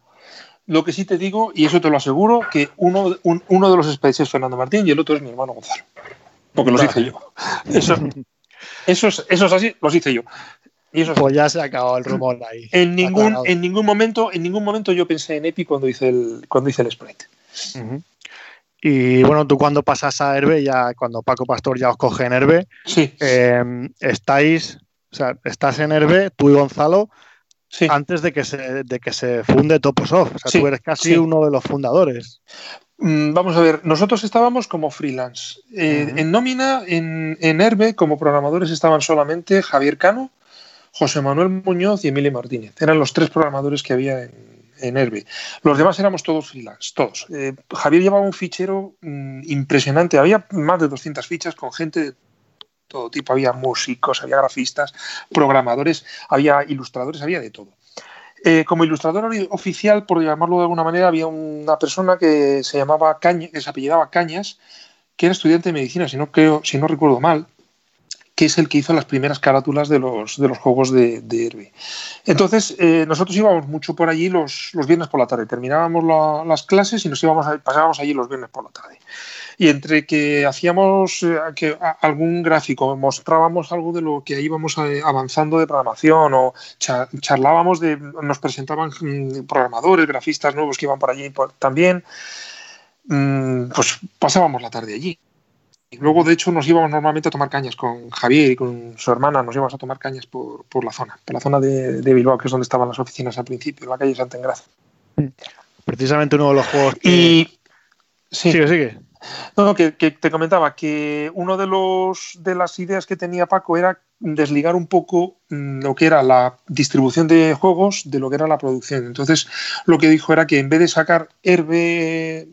Lo que sí te digo, y eso te lo aseguro, que uno, uno de los specs es Fernando Martín y el otro es mi hermano Gonzalo. Porque los hice yo. Eso, eso, es, así, los hice yo. Y eso pues ya se ha acabado el rumor ahí. En ningún, en ningún momento, en ningún momento yo pensé en Epi cuando hice el, cuando hice el sprite. Y bueno, tú cuando pasas a Herbe, ya cuando Paco Pastor ya os coge en Herbe, sí. Em, estáis, o sea, estás en Herbe, tú y Gonzalo, antes de que se, de que se funde Toposoft. O sea, tú eres casi uno de los fundadores. Mm, vamos a ver, nosotros estábamos como freelance. Eh, en nómina, en, en Herbe, como programadores estaban solamente Javier Cano, José Manuel Muñoz y Emilio Martínez. Eran los tres programadores que había en, en Herbe. Los demás éramos todos freelance, todos. Eh, Javier llevaba un fichero mm, impresionante. Había más de 200 fichas con gente de todo tipo. Había músicos, había grafistas, programadores, había ilustradores, había de todo. Eh, como ilustrador oficial, por llamarlo de alguna manera, había una persona que se llamaba Caña, que se apellidaba Cañas, que era estudiante de medicina, si no creo, si no recuerdo mal, que es el que hizo las primeras carátulas de los, de los juegos de, de Entonces, eh, nosotros íbamos mucho por allí los, los viernes por la tarde. Terminábamos las clases y nos íbamos pasábamos allí los viernes por la tarde. Y entre que hacíamos eh, que, algún gráfico, mostrábamos algo de lo que íbamos eh, avanzando de programación o charlábamos de, nos presentaban mm, programadores, grafistas nuevos que iban por allí también, mm, pues pasábamos la tarde allí. Y luego, de hecho, nos íbamos normalmente a tomar cañas con Javier y con su hermana, nos íbamos a tomar cañas por, por la zona, por la zona de, de, Bilbao, que es donde estaban las oficinas al principio, en la calle Santa Engracia. Precisamente uno de los juegos Y... Sí. Sigue, sigue. No, que, que, te comentaba que uno de los de las ideas que tenía Paco era desligar un poco mm, lo que era la distribución de juegos de lo que era la producción. Entonces, lo que dijo era que en vez de sacar Herbe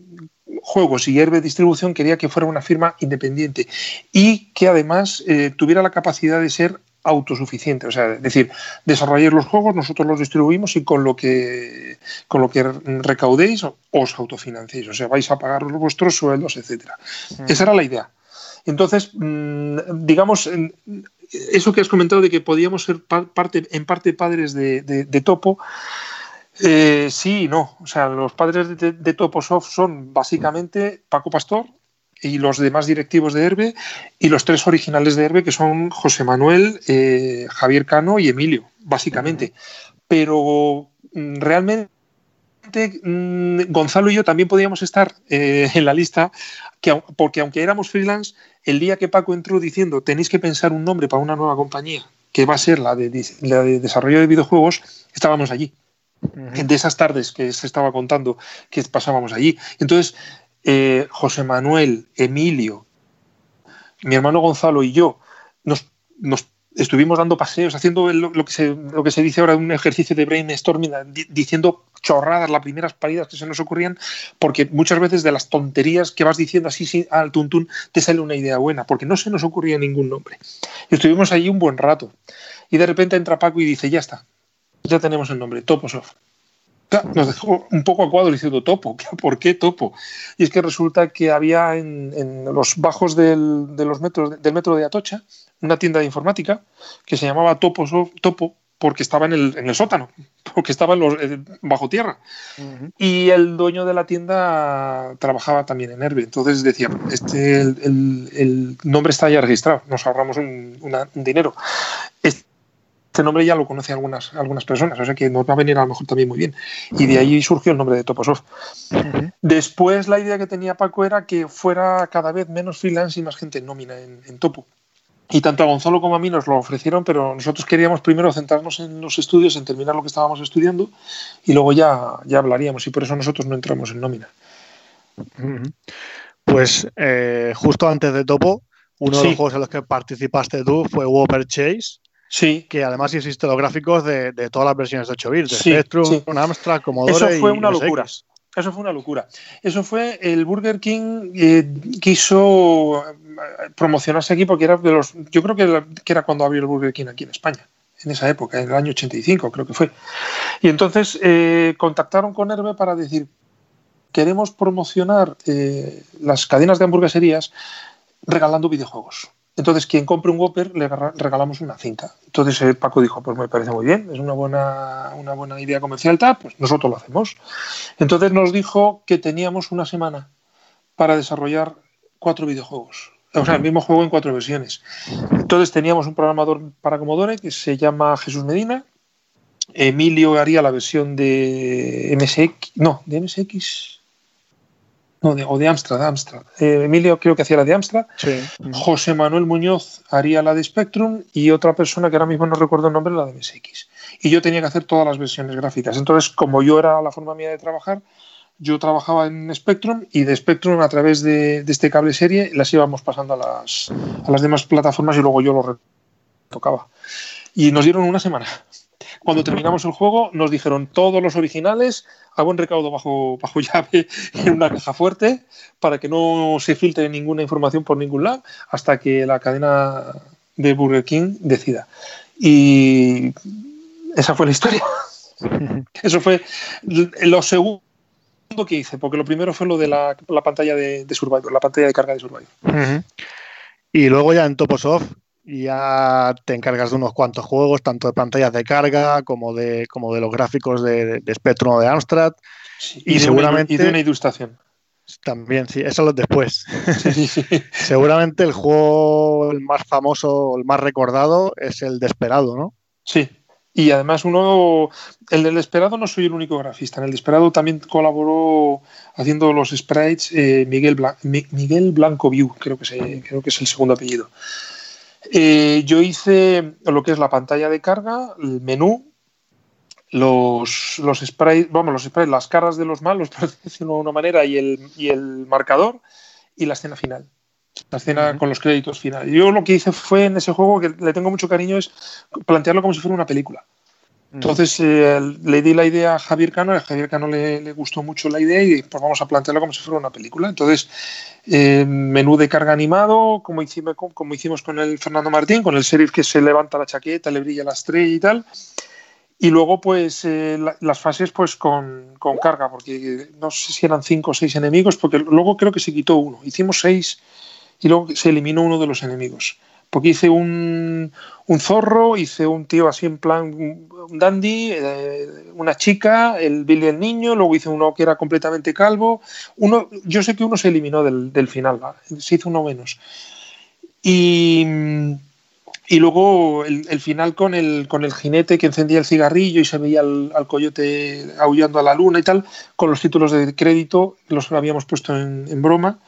Juegos y Herbe Distribución quería que fuera una firma independiente y que además eh, tuviera la capacidad de ser autosuficiente, o sea, es decir, desarrollar los juegos, nosotros los distribuimos y con lo que con lo que recaudéis os autofinancéis, o sea, vais a pagar vuestros sueldos, etcétera. Mm. Esa era la idea. Entonces, mm, digamos, eso que has comentado de que podíamos ser parte, en parte padres de Topo, eh, sí y no. O sea, los padres de, de, Toposoft son básicamente Paco Pastor y los demás directivos de Herbe y los tres originales de Herbe que son José Manuel, eh, Javier Cano y Emilio, básicamente. Pero mm, realmente mm, Gonzalo y yo también podíamos estar eh, en la lista que, porque aunque éramos freelance, el día que Paco entró diciendo tenéis que pensar un nombre para una nueva compañía que va a ser la de, la de desarrollo de videojuegos, estábamos allí de esas tardes que se estaba contando que pasábamos allí. Entonces, eh, José Manuel, Emilio, mi hermano Gonzalo y yo nos, estuvimos dando paseos, haciendo lo, que se, lo que se dice ahora un ejercicio de brainstorming, diciendo chorradas, las primeras paridas que se nos ocurrían, porque muchas veces de las tonterías que vas diciendo así al tuntún te sale una idea buena, porque no se nos ocurría ningún nombre. Y estuvimos allí un buen rato. Y de repente entra Paco y dice, ya está, ya tenemos el nombre, Toposoft. Nos dejó un poco a cuadro diciendo topo. ¿Por qué topo? Y es que resulta que había en, los bajos del, de los metros, del metro de Atocha una tienda de informática que se llamaba Topo, topo porque estaba en el, en el sótano, porque estaba en los, bajo tierra. Y el dueño de la tienda trabajaba también en Herbe. Entonces decía, este, el, el, nombre está ya registrado, nos ahorramos un, un dinero. Este este nombre ya lo conocen algunas, algunas personas, o sea que nos va a venir a lo mejor también muy bien. Y de ahí surgió el nombre de Toposoft. Después la idea que tenía Paco era que fuera cada vez menos freelance y más gente en nómina en, Topo. Y tanto a Gonzalo como a mí nos lo ofrecieron, pero nosotros queríamos primero centrarnos en los estudios, en terminar lo que estábamos estudiando y luego ya, ya hablaríamos. Y por eso nosotros no entramos en nómina. Pues eh, justo antes de Topo, uno de los juegos en los que participaste tú fue Whopper Chase. Sí. Que además existen los gráficos de, todas las versiones de 8 bits, de Spectrum, Amstrad, Commodore Eso fue una locura. Eso fue una locura. Eso fue el Burger King eh, quiso eh, promocionarse aquí porque era de los. Yo creo que era, cuando abrió el Burger King aquí en España. en esa época, en el año 85 creo que fue. Y entonces eh, contactaron con Herbe para decir, queremos promocionar eh, las cadenas de hamburgueserías regalando videojuegos. Entonces, quien compre un Whopper le regalamos una cinta. Entonces eh, Paco dijo, pues me parece muy bien, es una buena, una buena idea comercial, tal, pues nosotros lo hacemos. Entonces nos dijo que teníamos una semana para desarrollar cuatro videojuegos. O sea, el mismo juego en cuatro versiones. Entonces teníamos un programador para Commodore que se llama Jesús Medina. Emilio haría la versión de MSX, no, de MSX, no, de, o de Amstrad, Amstrad. Eh, Emilio creo que hacía la de Amstrad. José Manuel Muñoz haría la de Spectrum y otra persona que ahora mismo no recuerdo el nombre, la de MSX. Y yo tenía que hacer todas las versiones gráficas. Entonces, como yo era la forma mía de trabajar, yo trabajaba en Spectrum y de Spectrum a través de, este cable serie las íbamos pasando a las, a las demás plataformas y luego yo lo tocaba. Y nos dieron una semana. Cuando terminamos el juego nos dijeron todos los originales a buen recaudo bajo, bajo llave en una caja fuerte para que no se filtre ninguna información por ningún lado hasta que la cadena de Burger King decida. Y esa fue la historia. Eso fue lo segundo que hice, porque lo primero fue lo de la, pantalla de, Survivor, la pantalla de carga de Survivor. Y luego ya en Toposoft ya te encargas de unos cuantos juegos, tanto de pantallas de carga como de, como de los gráficos de, de Spectrum o de Amstrad. y, seguramente. Una, y de una ilustración. También, sí, eso es después. Seguramente el juego el más famoso, el más recordado es el Desperado, ¿no? Sí, y además uno, el del Esperado no soy el único grafista, en el Desperado también colaboró haciendo los sprites eh, Miguel, Miguel Blanco View, creo que, creo que es el segundo apellido. Eh, yo hice lo que es la pantalla de carga, el menú, los, los sprites, vamos, los sprites, las caras de los malos, por decirlo de una manera, y el, y el marcador, y la escena final la escena con los créditos finales. Yo lo que hice fue en ese juego, que le tengo mucho cariño, es plantearlo como si fuera una película. Entonces eh, le di la idea a Javier Cano, a Javier Cano le, gustó mucho la idea y pues vamos a plantearlo como si fuera una película. Entonces, eh, menú de carga animado, como hicimos, con el Fernando Martín, con el sheriff que se levanta la chaqueta, le brilla la estrella y tal. Y luego, pues, eh, las fases, pues, con, con, carga, porque no sé si eran cinco o seis enemigos, porque luego creo que se quitó uno. Hicimos seis y luego se eliminó uno de los enemigos. Porque hice un, un zorro, hice un tío así en plan un dandy, eh, una chica, el Billy el niño, luego hice uno que era completamente calvo. Uno, yo sé que uno se eliminó del, del final, se hizo uno menos. Y, y luego el, el, final con el, con el jinete que encendía el cigarrillo y se veía al, al, coyote aullando a la luna y tal, con los títulos de crédito, los habíamos puesto en, en broma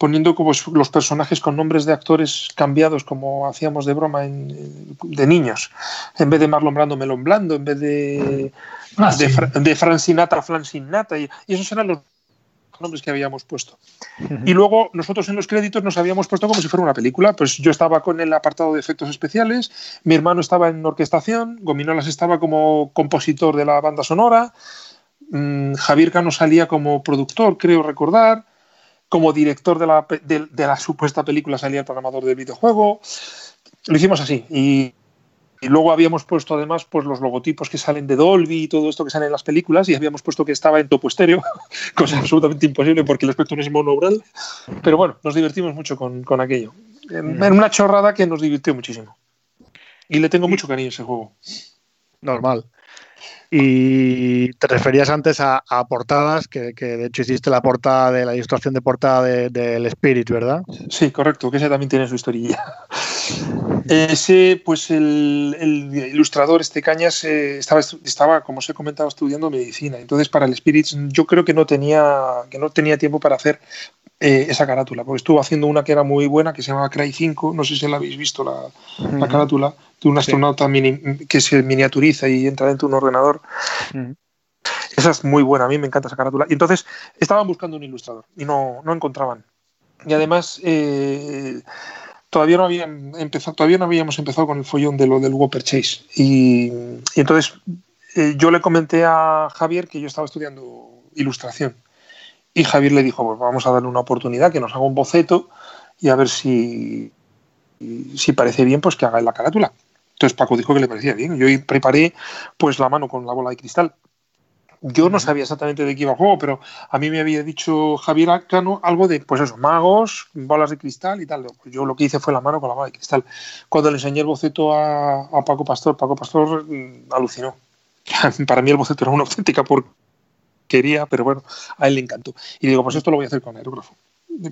poniendo como los personajes con nombres de actores cambiados como hacíamos de broma de niños. En vez de Marlon Brando, Melon Blando, en vez de, ah, de, de, Francinata, Francinata. Y, y, esos eran los nombres que habíamos puesto. Y luego nosotros en los créditos nos habíamos puesto como si fuera una película. Pues yo estaba con el apartado de efectos especiales, mi hermano estaba en orquestación, Gominolas estaba como compositor de la banda sonora, mmm, Javier Cano salía como productor, creo recordar como director de la, de, la supuesta película salía el programador del videojuego. Lo hicimos así. Y, luego habíamos puesto además pues, los logotipos que salen de Dolby y todo esto que sale en las películas y habíamos puesto que estaba en topo estéreo, cosa absolutamente imposible porque el espectro es monoural. Pero bueno, nos divertimos mucho con, con aquello. En, en, una chorrada que nos divirtió muchísimo. Y le tengo mucho cariño a ese juego. Normal. Y te referías antes a, portadas, que, de hecho hiciste la portada de la ilustración de portada del de, Spirit, ¿verdad? Sí, correcto, que ese también tiene su historia. ese, pues el, ilustrador, este Cañas, eh, estaba, estaba, como os he comentado, estudiando medicina. Entonces, para el Spirit, yo creo que no tenía, que no tenía tiempo para hacer eh, esa carátula, porque estuvo haciendo una que era muy buena, que se llama Cry 5, no sé si la habéis visto, la, carátula, de un astronauta que se miniaturiza y entra dentro de un ordenador. Esa es muy buena, a mí me encanta esa carátula. Y entonces estaban buscando un ilustrador y no, no encontraban. Y además, eh, todavía, no habían empezado, todavía habíamos empezado con el follón de lo del Whopper Chase. Y, y entonces eh, yo le comenté a Javier que yo estaba estudiando ilustración y Javier le dijo, pues vamos a darle una oportunidad, que nos haga un boceto y a ver si, si parece bien, pues que haga la carátula. Entonces Paco dijo que le parecía bien. Yo preparé pues la mano con la bola de cristal. Yo no sabía exactamente de qué iba el juego, pero a mí me había dicho Javier Acano algo de, pues eso, magos, bolas de cristal y tal. Pues yo lo que hice fue la mano con la bola de cristal. Cuando le enseñé el boceto a, a Paco Pastor, Paco Pastor mm, alucinó. Para mí el boceto era una auténtica porquería, pero bueno, a él le encantó. Y digo, pues esto lo voy a hacer con aerógrafo.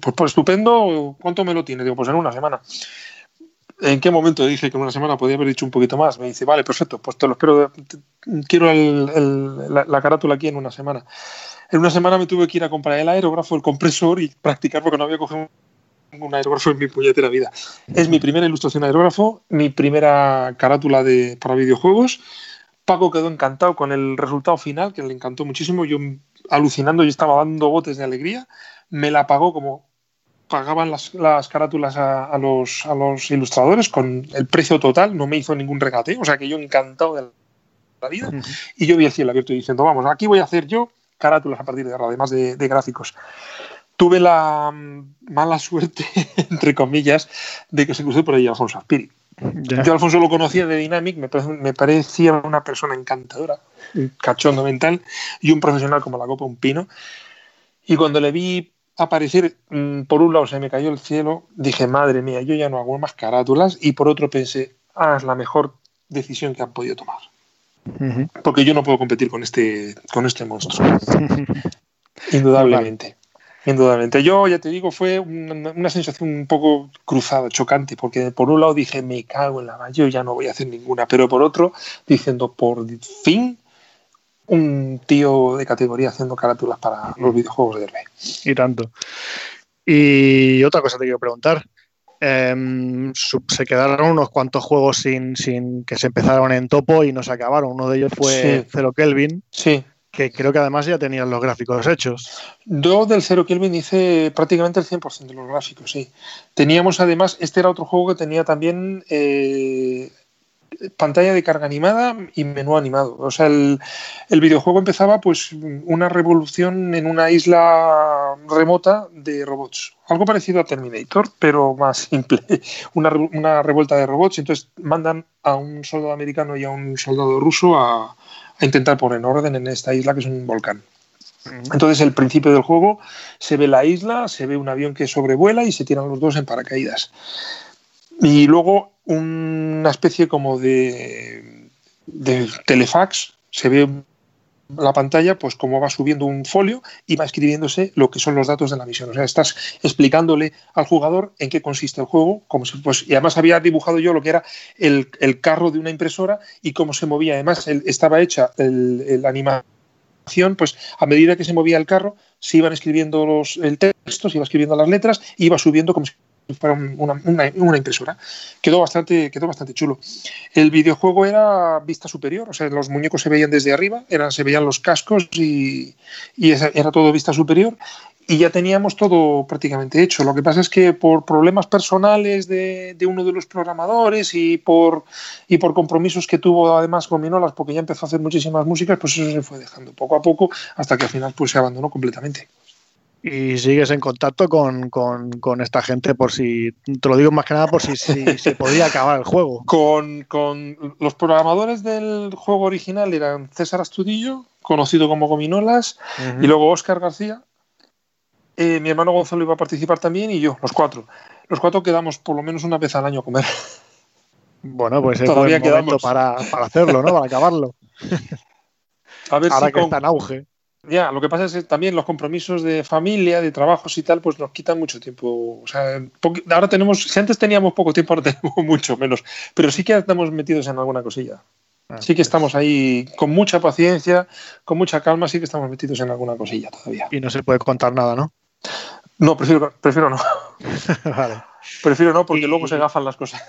Pues, pues estupendo, ¿cuánto me lo tiene? Digo, pues en una semana. ¿En qué momento dije que en una semana podía haber dicho un poquito más? Me dice, vale, perfecto, pues te lo espero, quiero la, carátula aquí en una semana. En una semana me tuve que ir a comprar el aerógrafo, el compresor y practicar porque no había cogido un aerógrafo en mi puñetera vida. Es mi primera ilustración aerógrafo, mi primera carátula de, para videojuegos. Paco quedó encantado con el resultado final, que le encantó muchísimo. Yo alucinando, y estaba dando botes de alegría. Me la pagó como pagaban las, carátulas a, los, a, los, ilustradores con el precio total, no me hizo ningún regate, o sea que yo encantado de la vida. Y yo vi el cielo abierto diciendo, vamos, aquí voy a hacer yo carátulas a partir de ahora, además de, gráficos. Tuve la mm, mala suerte, entre comillas, de que se cruzó por ahí Alfonso Aspiri. Yo Alfonso lo conocía de Dynamic, me, me, parecía una persona encantadora, un cachondo mental y un profesional como la copa un pino. Y cuando le vi aparecer, mm, por un lado se me cayó el cielo, dije, madre mía, yo ya no hago más carátulas, y por otro pensé, ah, es la mejor decisión que han podido tomar. Porque yo no puedo competir con este, con este monstruo. Indudablemente. Indudablemente. Yo ya te digo, fue una, una, sensación un poco cruzada, chocante, porque por un lado dije, me cago en la yo ya no voy a hacer ninguna, pero por otro, diciendo, por fin un tío de categoría haciendo carátulas para los videojuegos de Herbe. Y tanto. Y otra cosa te quiero preguntar. Em, se quedaron unos cuantos juegos sin, sin que se empezaron en topo y no se acabaron. Uno de ellos fue Zero Kelvin. Sí. Que creo que además ya tenían los gráficos hechos. Yo del Zero Kelvin hice prácticamente el 100% de los gráficos, sí. Teníamos además, este era otro juego que tenía también eh, pantalla de carga animada y menú animado. O sea, el, videojuego empezaba pues una revolución en una isla remota de robots. Algo parecido a Terminator, pero más simple. Una, una revuelta de robots. Entonces mandan a un soldado americano y a un soldado ruso a, a intentar poner orden en esta isla que es un volcán. Entonces, el principio del juego se ve la isla, se ve un avión que sobrevuela y se tiran los dos en paracaídas. Y luego una especie como de, telefax, se ve la pantalla, pues como va subiendo un folio y va escribiéndose lo que son los datos de la misión. O sea, estás explicándole al jugador en qué consiste el juego, como si, pues, y además había dibujado yo lo que era el, carro de una impresora y cómo se movía. Además, estaba hecha la animación, pues a medida que se movía el carro, se iban escribiendo los, el texto, se iba escribiendo las letras, iba subiendo como si para una, impresora. Quedó bastante, quedó bastante chulo. El videojuego era vista superior, o sea, los muñecos se veían desde arriba, eran, se veían los cascos y, era todo vista superior. Y ya teníamos todo prácticamente hecho. Lo que pasa es que por problemas personales de, uno de los programadores y por, y por compromisos que tuvo además con Minolas, porque ya empezó a hacer muchísimas músicas, pues eso se fue dejando poco a poco hasta que al final pues, se abandonó completamente y sigues en contacto con, esta gente por si, te lo digo más que nada por si, se podía acabar el juego. Con, los programadores del juego original eran César Astudillo, conocido como Gominolas, y luego Óscar García. Eh, mi hermano Gonzalo iba a participar también y yo, los cuatro. Los cuatro quedamos por lo menos una vez al año a comer. Bueno, pues es Todavía quedamos para, para hacerlo, ¿no? Para acabarlo. A ver Ahora que está en auge. Ya, lo que pasa es que también los compromisos de familia, de trabajos y tal, pues nos quitan mucho tiempo. O sea, ahora tenemos, si antes teníamos poco tiempo, ahora tenemos mucho menos. Pero sí que estamos metidos en alguna cosilla. Ah, sí que pues. estamos ahí con mucha paciencia, con mucha calma, sí que estamos metidos en alguna cosilla todavía. Y no se puede contar nada, ¿no? No, prefiero, prefiero no. vale. Prefiero no, porque luego se gafan las cosas.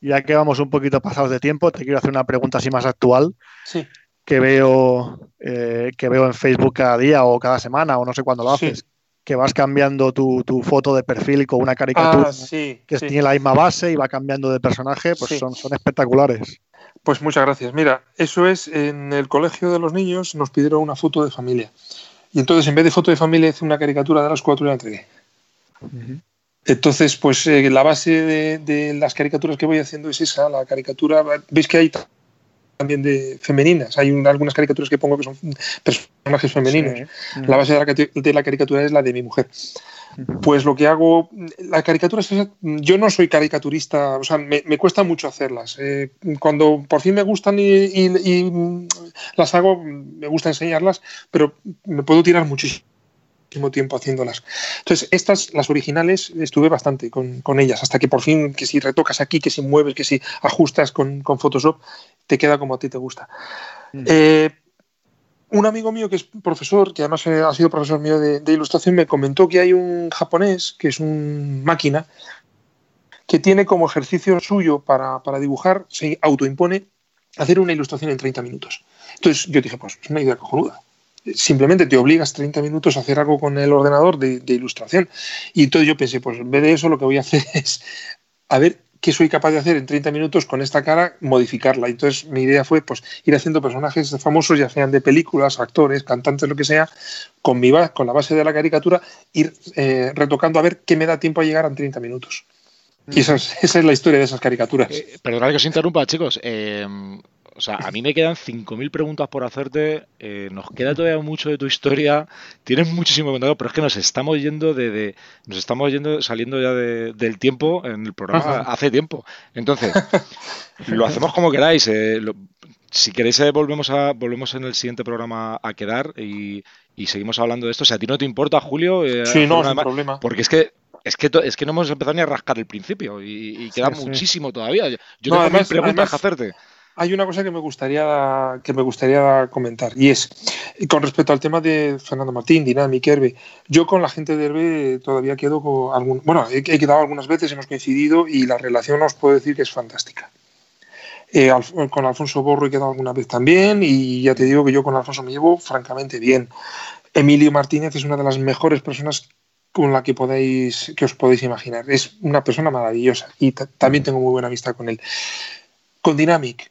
Ya que vamos un poquito pasados de tiempo, te quiero hacer una pregunta así más actual. Sí que veo, eh, que veo en Facebook cada día o cada semana o no sé cuándo lo haces, que vas cambiando tu, foto de perfil con una caricatura ah, que tiene la misma base y va cambiando de personaje, pues son, son espectaculares. Pues muchas gracias. Mira, eso es en el colegio de los niños nos pidieron una foto de familia. Y entonces en vez de foto de familia hice una caricatura de las cuatro y la entregué. Entonces, pues eh, la base de, las caricaturas que voy haciendo es esa, la caricatura. Veis que hay también de femeninas. Hay algunas caricaturas que pongo que son personajes femeninos. La base de la, caricatura es la de mi mujer. Pues lo que hago, la caricatura yo no soy caricaturista, o sea, me, cuesta mucho hacerlas. Eh, cuando por fin me gustan y, las hago, me gusta enseñarlas, pero me puedo tirar muchísimo tiempo haciéndolas. Entonces, estas, las originales, estuve bastante con, ellas, hasta que por fin, que si retocas aquí, que si mueves, que si ajustas con, Photoshop, te queda como a ti te gusta. Mm. Eh, un amigo mío que es profesor, que además eh, ha sido profesor mío de, ilustración, me comentó que hay un japonés, que es un máquina, que tiene como ejercicio suyo para, para dibujar, se autoimpone hacer una ilustración en 30 minutos. Entonces yo dije, pues es una idea cojonuda simplemente te obligas 30 minutos a hacer algo con el ordenador de, ilustración. Y entonces yo pensé, pues en vez de eso lo que voy a hacer es a ver qué soy capaz de hacer en 30 minutos con esta cara, modificarla. Entonces mi idea fue pues ir haciendo personajes famosos, ya sean de películas, actores, cantantes, lo que sea, con, mi, con la base de la caricatura, ir eh, retocando a ver qué me da tiempo a llegar en 30 minutos. Y esa es, la historia de esas caricaturas. Eh, perdonad que os interrumpa, chicos. Eh, o sea, a mí me quedan 5.000 preguntas por hacerte. Eh, nos queda todavía mucho de tu historia. Tienes muchísimo contado, pero es que nos estamos yendo de, nos estamos yendo saliendo ya del tiempo en el programa hace tiempo. Entonces, lo hacemos como queráis. Eh, si queréis eh, volvemos a volvemos en el siguiente programa a quedar y, seguimos hablando de esto. Si a ti no te importa, Julio. sí, no, sin problema. Porque es que es que, es que no hemos empezado ni a rascar el principio y, queda muchísimo todavía. Yo tengo más preguntas que hacerte hay una cosa que me gustaría que me gustaría comentar y es con respecto al tema de Fernando Martín, Dynamic, Herbe. Yo con la gente de Herbe todavía quedo con algún, bueno, he, quedado algunas veces, hemos coincidido y la relación os puedo decir que es fantástica. Eh, con Alfonso Borro he quedado alguna vez también y ya te digo que yo con Alfonso me llevo francamente bien. Emilio Martínez es una de las mejores personas con la que podéis que os podéis imaginar. Es una persona maravillosa y también tengo muy buena amistad con él. Con Dynamic,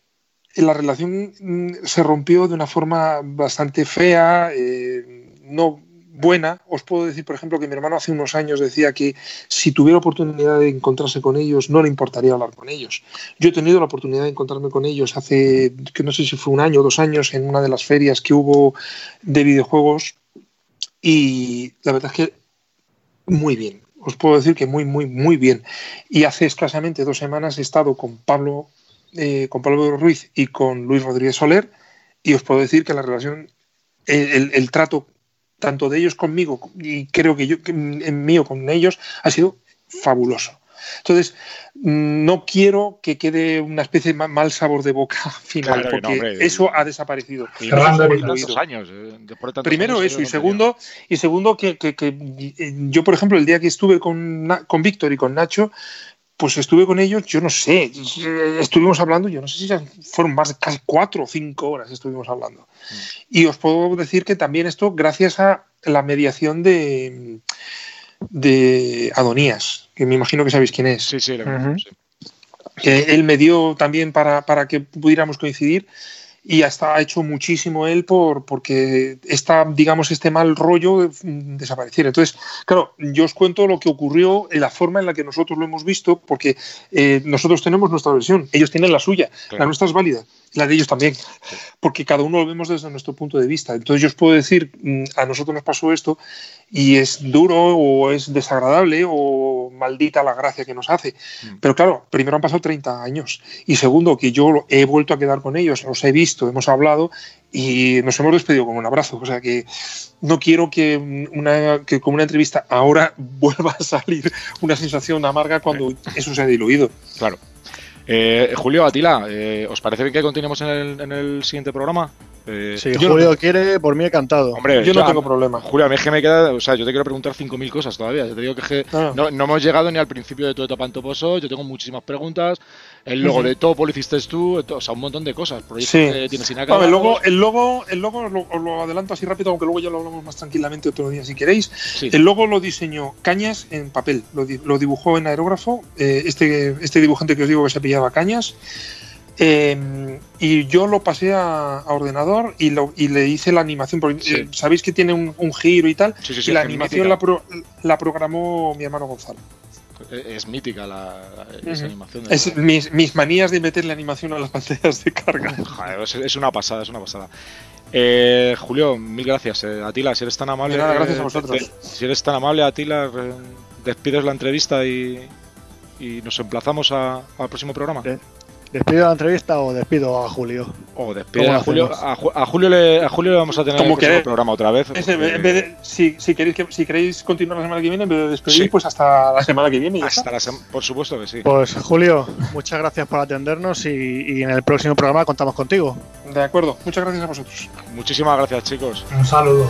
la relación mm, se rompió de una forma bastante fea, eh, no buena. Os puedo decir, por ejemplo, que mi hermano hace unos años decía que si tuviera oportunidad de encontrarse con ellos, no le importaría hablar con ellos. Yo he tenido la oportunidad de encontrarme con ellos hace, que no sé si fue un año o dos años, en una de las ferias que hubo de videojuegos y la verdad es que muy bien. Os puedo decir que muy, muy, muy bien. Y hace escasamente dos semanas he estado con Pablo eh, con Pablo Ruiz y con Luis Rodríguez Soler y os puedo decir que la relación, el, trato tanto de ellos conmigo y creo que yo en mío con ellos ha sido fabuloso. Entonces, mm, no quiero que quede una especie de mal sabor de boca final, porque eso ha desaparecido. años, eh, Primero eso, y segundo, y segundo que, yo, por ejemplo, el día que estuve con, con Víctor y con Nacho, pues estuve con ellos, yo no sé, estuvimos hablando, yo no sé si fueron más de casi cuatro o cinco horas estuvimos hablando. Mm. Y os puedo decir que también esto gracias a la mediación de, de Adonías, que me imagino que sabéis quién es. Sí, sí, él me dio también para, para que pudiéramos coincidir y hasta ha hecho muchísimo él por porque esta digamos este mal rollo desapareciera entonces claro yo os cuento lo que ocurrió en la forma en la que nosotros lo hemos visto porque eh, nosotros tenemos nuestra versión ellos tienen la suya la nuestra es válida la de ellos también, porque cada uno lo vemos desde nuestro punto de vista. Entonces yo os puedo decir, mm, a nosotros nos pasó esto y es duro o es desagradable o maldita la gracia que nos hace. Mm. Pero claro, primero han pasado 30 años y segundo que yo he vuelto a quedar con ellos, los he visto, hemos hablado y nos hemos despedido con un abrazo. O sea que no quiero que, una, que con una entrevista ahora vuelva a salir una sensación amarga cuando eso se ha diluido. Claro. Eh, Julio, Atila, eh, ¿os parece bien que continuemos en el, en el siguiente programa? Eh, si Julio quiere, por mí encantado. Hombre, yo no tengo problema. Julio, a mí es que me queda. O sea, yo te quiero preguntar 5.000 cosas todavía. Yo te digo que, ah. no, hemos llegado ni al principio de tu etapa en Toposo. Yo tengo muchísimas preguntas. El logo de Topo lo hiciste tú. O sea, un montón de cosas. Proyectos que tienes sin acabar. el logo, el logo, el logo os lo, adelanto así rápido, aunque luego ya lo hablamos más tranquilamente otro día si queréis. El logo lo diseñó Cañas en papel. Lo, dibujó en aerógrafo. Eh, este, este dibujante que os digo que se pillaba Cañas. Em, y yo lo pasé a, ordenador y, lo, y, le hice la animación. Porque, eh, Sabéis que tiene un, giro y tal. y la animación la, programó mi hermano Gonzalo. Es mítica la, esa animación. Es mis, mis, manías de meterle animación a las pantallas de carga. es, una pasada, es una pasada. Eh, Julio, mil gracias. Eh, Atila, si eres tan amable. gracias a vosotros. si eres tan amable, Atila, despides la entrevista y, nos emplazamos al próximo programa. ¿Despido la entrevista o despido a Julio? O despido a Julio. A, Julio le, a Julio le vamos a tener el programa otra vez. si, si, queréis si queréis continuar la semana que viene, en vez de despedir, pues hasta la semana que viene. por supuesto que sí. Pues Julio, muchas gracias por atendernos y, y en el próximo programa contamos contigo. De acuerdo, muchas gracias a vosotros. Muchísimas gracias, chicos. Un saludo.